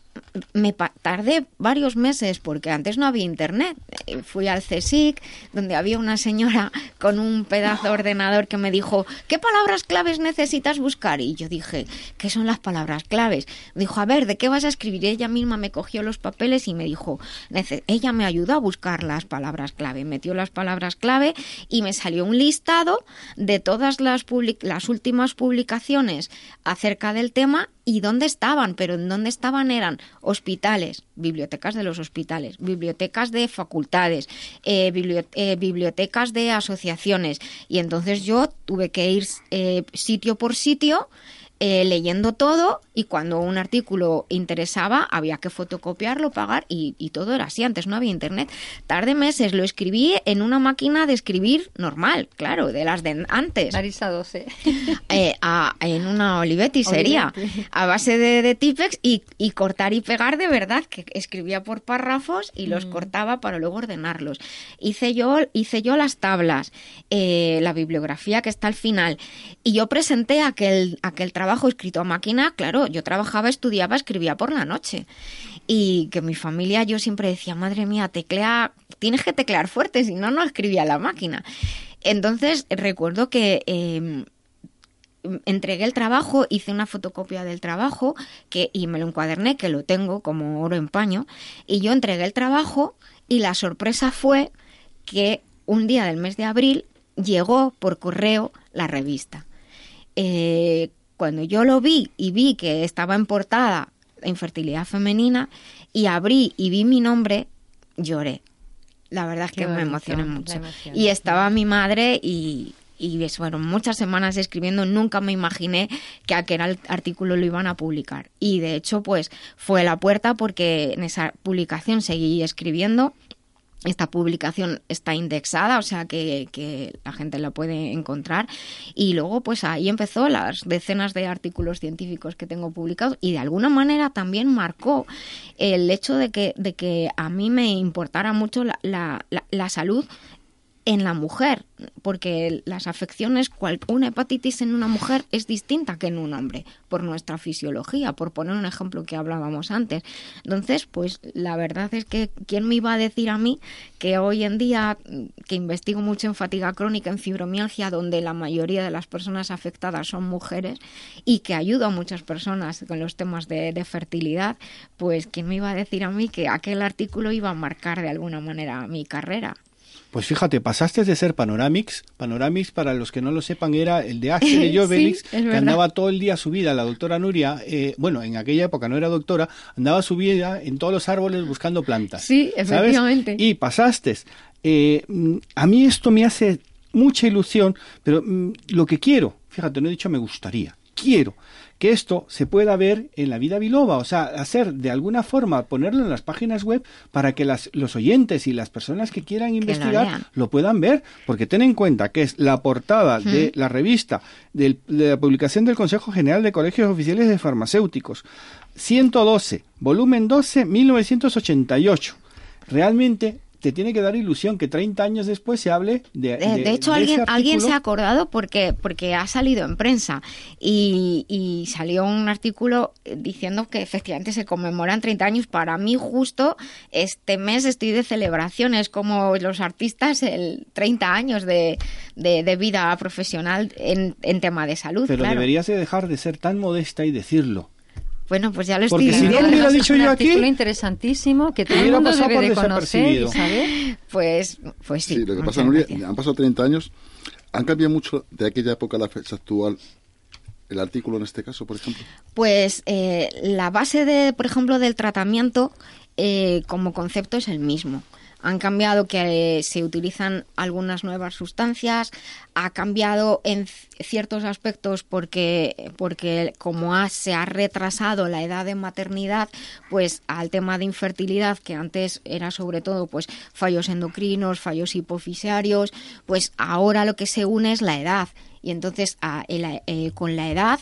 me tardé varios meses porque antes no había internet. Eh, Fui al CSIC donde había una señora con un pedazo de ordenador que me dijo, ¿qué palabras claves necesitas buscar? Y yo dije, ¿qué son las palabras claves? Dijo, a ver, ¿de qué vas a escribir? Ella misma me cogió los papeles y me dijo, "Nece- ella me ayudó a buscar las palabras clave. Metió las palabras clave y me salió un listado de todas las, public- las últimas publicaciones acerca del tema y dónde estaban, pero en dónde estaban eran hospitales, bibliotecas de los hospitales, bibliotecas de facultades, eh, biblio- eh, bibliotecas de asociaciones. Y entonces yo tuve que ir eh, sitio por sitio eh, leyendo todo y cuando un artículo interesaba había que fotocopiarlo, pagar y, y todo era así. Antes no había internet. Tarde meses lo escribí en una máquina de escribir normal, claro, de las de antes. Marisa 12. Eh, a- en una Olivetti sería Olivetti. a base de, de tipex y, y cortar y pegar de verdad que escribía por párrafos y los cortaba para luego ordenarlos hice yo hice yo las tablas eh, la bibliografía que está al final y yo presenté aquel aquel trabajo escrito a máquina claro yo trabajaba estudiaba escribía por la noche y que mi familia yo siempre decía madre mía teclea tienes que teclear fuerte si no no escribía la máquina entonces recuerdo que em, entregué el trabajo, hice una fotocopia del trabajo que, y me lo encuaderné, que lo tengo como oro en paño, y yo entregué el trabajo y la sorpresa fue que un día del mes de abril llegó por correo la revista. Eh, cuando yo lo vi y vi que estaba en portada la infertilidad femenina y abrí y vi mi nombre, lloré. La verdad es Qué que me emocioné mucho. emoción, Y estaba mi madre y, y fueron muchas semanas escribiendo. Nunca me imaginé que aquel artículo lo iban a publicar. Y de hecho, pues fue la puerta porque en esa publicación seguí escribiendo. Esta publicación está indexada, o sea que, que la gente la puede encontrar. Y luego, pues ahí empezó las decenas de artículos científicos que tengo publicados y de alguna manera también marcó el hecho de que, de que a mí me importara mucho la, la, la- la salud en la mujer, porque las afecciones, cual, una hepatitis en una mujer es distinta que en un hombre, por nuestra fisiología, por poner un ejemplo que hablábamos antes. Entonces, pues la verdad es que, ¿quién me iba a decir a mí que hoy en día, que investigo mucho en fatiga crónica, en fibromialgia, donde la mayoría de las personas afectadas son mujeres, y que ayudo a muchas personas con los temas de, de fertilidad, pues ¿quién me iba a decir a mí que aquel artículo iba a marcar de alguna manera mi carrera? Pues fíjate, pasaste de ser Panoramix. Panoramix, para los que no lo sepan, era el de Axel y Obelix, Sí, que andaba todo el día subida. La doctora Nuria, eh, bueno, en aquella época no era doctora, andaba subida en todos los árboles buscando plantas. Sí, ¿sabes? efectivamente. Y pasaste. Eh, a mí esto me hace mucha ilusión, pero mm, lo que quiero, fíjate, no he dicho me gustaría, quiero que esto se pueda ver en la vida biloba, o sea, hacer de alguna forma, ponerlo en las páginas web para que las, los oyentes y las personas que quieran investigar lo puedan ver, porque ten en cuenta que es la portada de la revista del- de la publicación del Consejo General de Colegios Oficiales de Farmacéuticos, 112, volumen 12, 1988. Realmente te tiene que dar ilusión que 30 años después se hable de... De, de- hecho, de ese alguien, alguien se ha acordado porque, porque ha salido en prensa y, y salió un artículo eh, diciendo que efectivamente se conmemoran 30 años. Para mí, justo este mes estoy de celebraciones como los artistas, el 30 años de, de, de vida profesional en, en tema de salud. Pero claro. deberías de dejar de ser tan modesta y decirlo. Bueno, pues ya lo Porque estoy si no diciendo. hubiera dicho es un yo aquí, interesantísimo que todo el mundo debe de conocer y desapercibido. saber. Pues, pues sí. Sí, lo que pasa, Nuria, han pasado 30 años. ¿Han cambiado mucho de aquella época a la fecha actual el artículo en este caso, por ejemplo? Pues eh, la base de, por ejemplo, del tratamiento eh, como concepto es el mismo. Han cambiado que eh, se utilizan algunas nuevas sustancias, ha cambiado en ciertos aspectos porque, porque como se ha retrasado la edad de maternidad, pues al tema de infertilidad, que antes era sobre todo pues fallos endocrinos, fallos hipofisiarios, pues ahora lo que se une es la edad. Y entonces eh, con la edad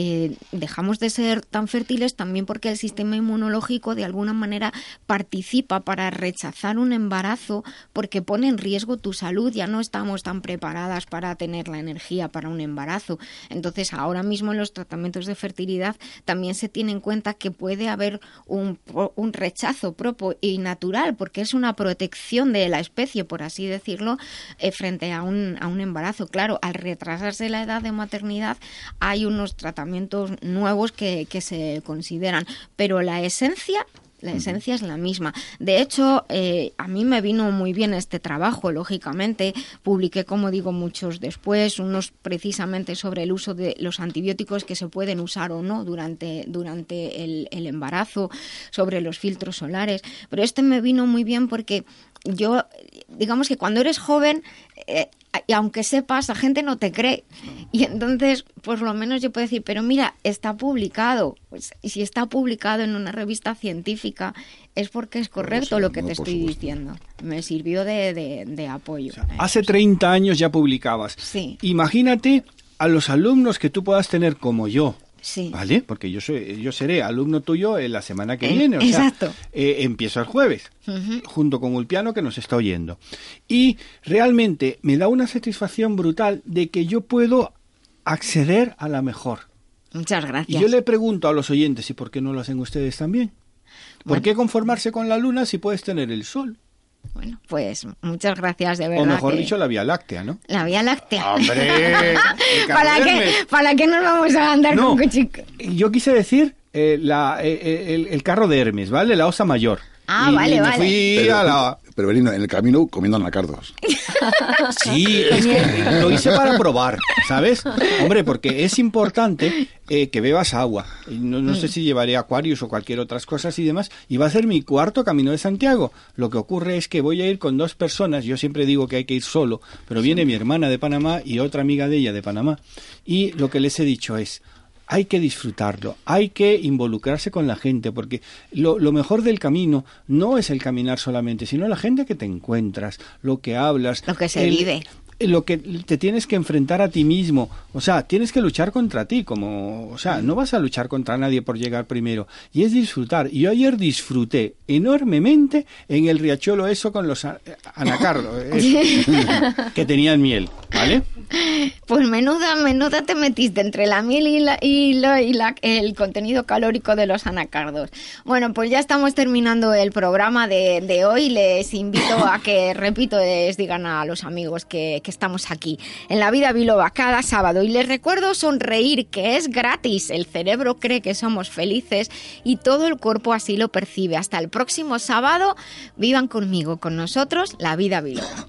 eh, dejamos de ser tan fértiles también porque el sistema inmunológico de alguna manera participa para rechazar un embarazo porque pone en riesgo tu salud. Ya no estamos tan preparadas para tener la energía para un embarazo. Entonces ahora mismo en los tratamientos de fertilidad también se tiene en cuenta que puede haber un, rechazo propio y natural porque es una protección de la especie, por así decirlo, eh, frente a un, a un embarazo. Claro, al retrasarse la edad de maternidad hay unos tratamientos nuevos que, que se consideran, pero la esencia la esencia es la misma. De hecho, eh, a mí me vino muy bien este trabajo, lógicamente. Publiqué, como digo, muchos después, unos precisamente sobre el uso de los antibióticos que se pueden usar o no durante, durante el, el embarazo, sobre los filtros solares. Pero este me vino muy bien porque yo, digamos que cuando eres joven, eh, y aunque sepas, la gente no te cree. Y entonces, por lo menos yo puedo decir, pero mira, está publicado. Pues, y si está publicado en una revista científica, es porque es correcto sí, lo que no, te estoy supuesto. diciendo. Me sirvió de, de- de apoyo. Hace 30 años ya publicabas. Sí. Imagínate a los alumnos que tú puedas tener como yo. Sí. ¿Vale? Porque yo soy, yo seré alumno tuyo en la semana que Eh, viene. O sea, exacto. eh, empiezo el jueves, junto con Ulpiano que nos está oyendo. Y realmente me da una satisfacción brutal de que yo puedo acceder a la mejor. Muchas Y gracias. yo le pregunto a los oyentes, ¿y por qué no lo hacen ustedes también? ¿Por Bueno. qué conformarse con la luna si puedes tener el sol? Bueno, pues muchas gracias, de verdad. O mejor que- dicho, la Vía Láctea, ¿no? La Vía Láctea. ¡Hombre! ¿Para qué. ¿Para qué nos vamos a andar No. con cuchico? Yo quise decir eh, la, eh, eh, el, el carro de Hermes, ¿vale? La osa mayor. Ah, Y- vale, y me vale. fui Pero, a la... pero Benigno, en el camino comiendo anacardos. Sí, es que lo hice para probar, ¿sabes? Hombre, porque es importante eh, que bebas agua. Y No, no sé si llevaré acuarios o cualquier otras cosas y demás. Y va a ser mi cuarto camino de Santiago. Lo que ocurre es que voy a ir con dos personas. Yo siempre digo que hay que ir solo, pero viene mi hermana de Panamá y otra amiga de ella de Panamá. Y lo que les he dicho es, hay que disfrutarlo, hay que involucrarse con la gente, porque lo, lo mejor del camino no es el caminar solamente, sino la gente que te encuentras, lo que hablas. Lo que se el- vive. lo que te tienes que enfrentar a ti mismo. O sea, tienes que luchar contra ti, como, o sea, no vas a luchar contra nadie por llegar primero. Y es disfrutar. Y yo ayer disfruté enormemente en el riachuelo eso con los anacardos, eso, que tenían miel, ¿vale? Pues menuda, menuda te metiste entre la miel y, la, y, la- y la- el contenido calórico de los anacardos. Bueno, pues ya estamos terminando el programa de, de hoy. Les invito a que, repito, les digan a los amigos que, que estamos aquí en La Vida Biloba cada sábado. Y les recuerdo sonreír, que es gratis. El cerebro cree que somos felices y todo el cuerpo así lo percibe. Hasta el próximo sábado, vivan conmigo, con nosotros, La Vida Biloba.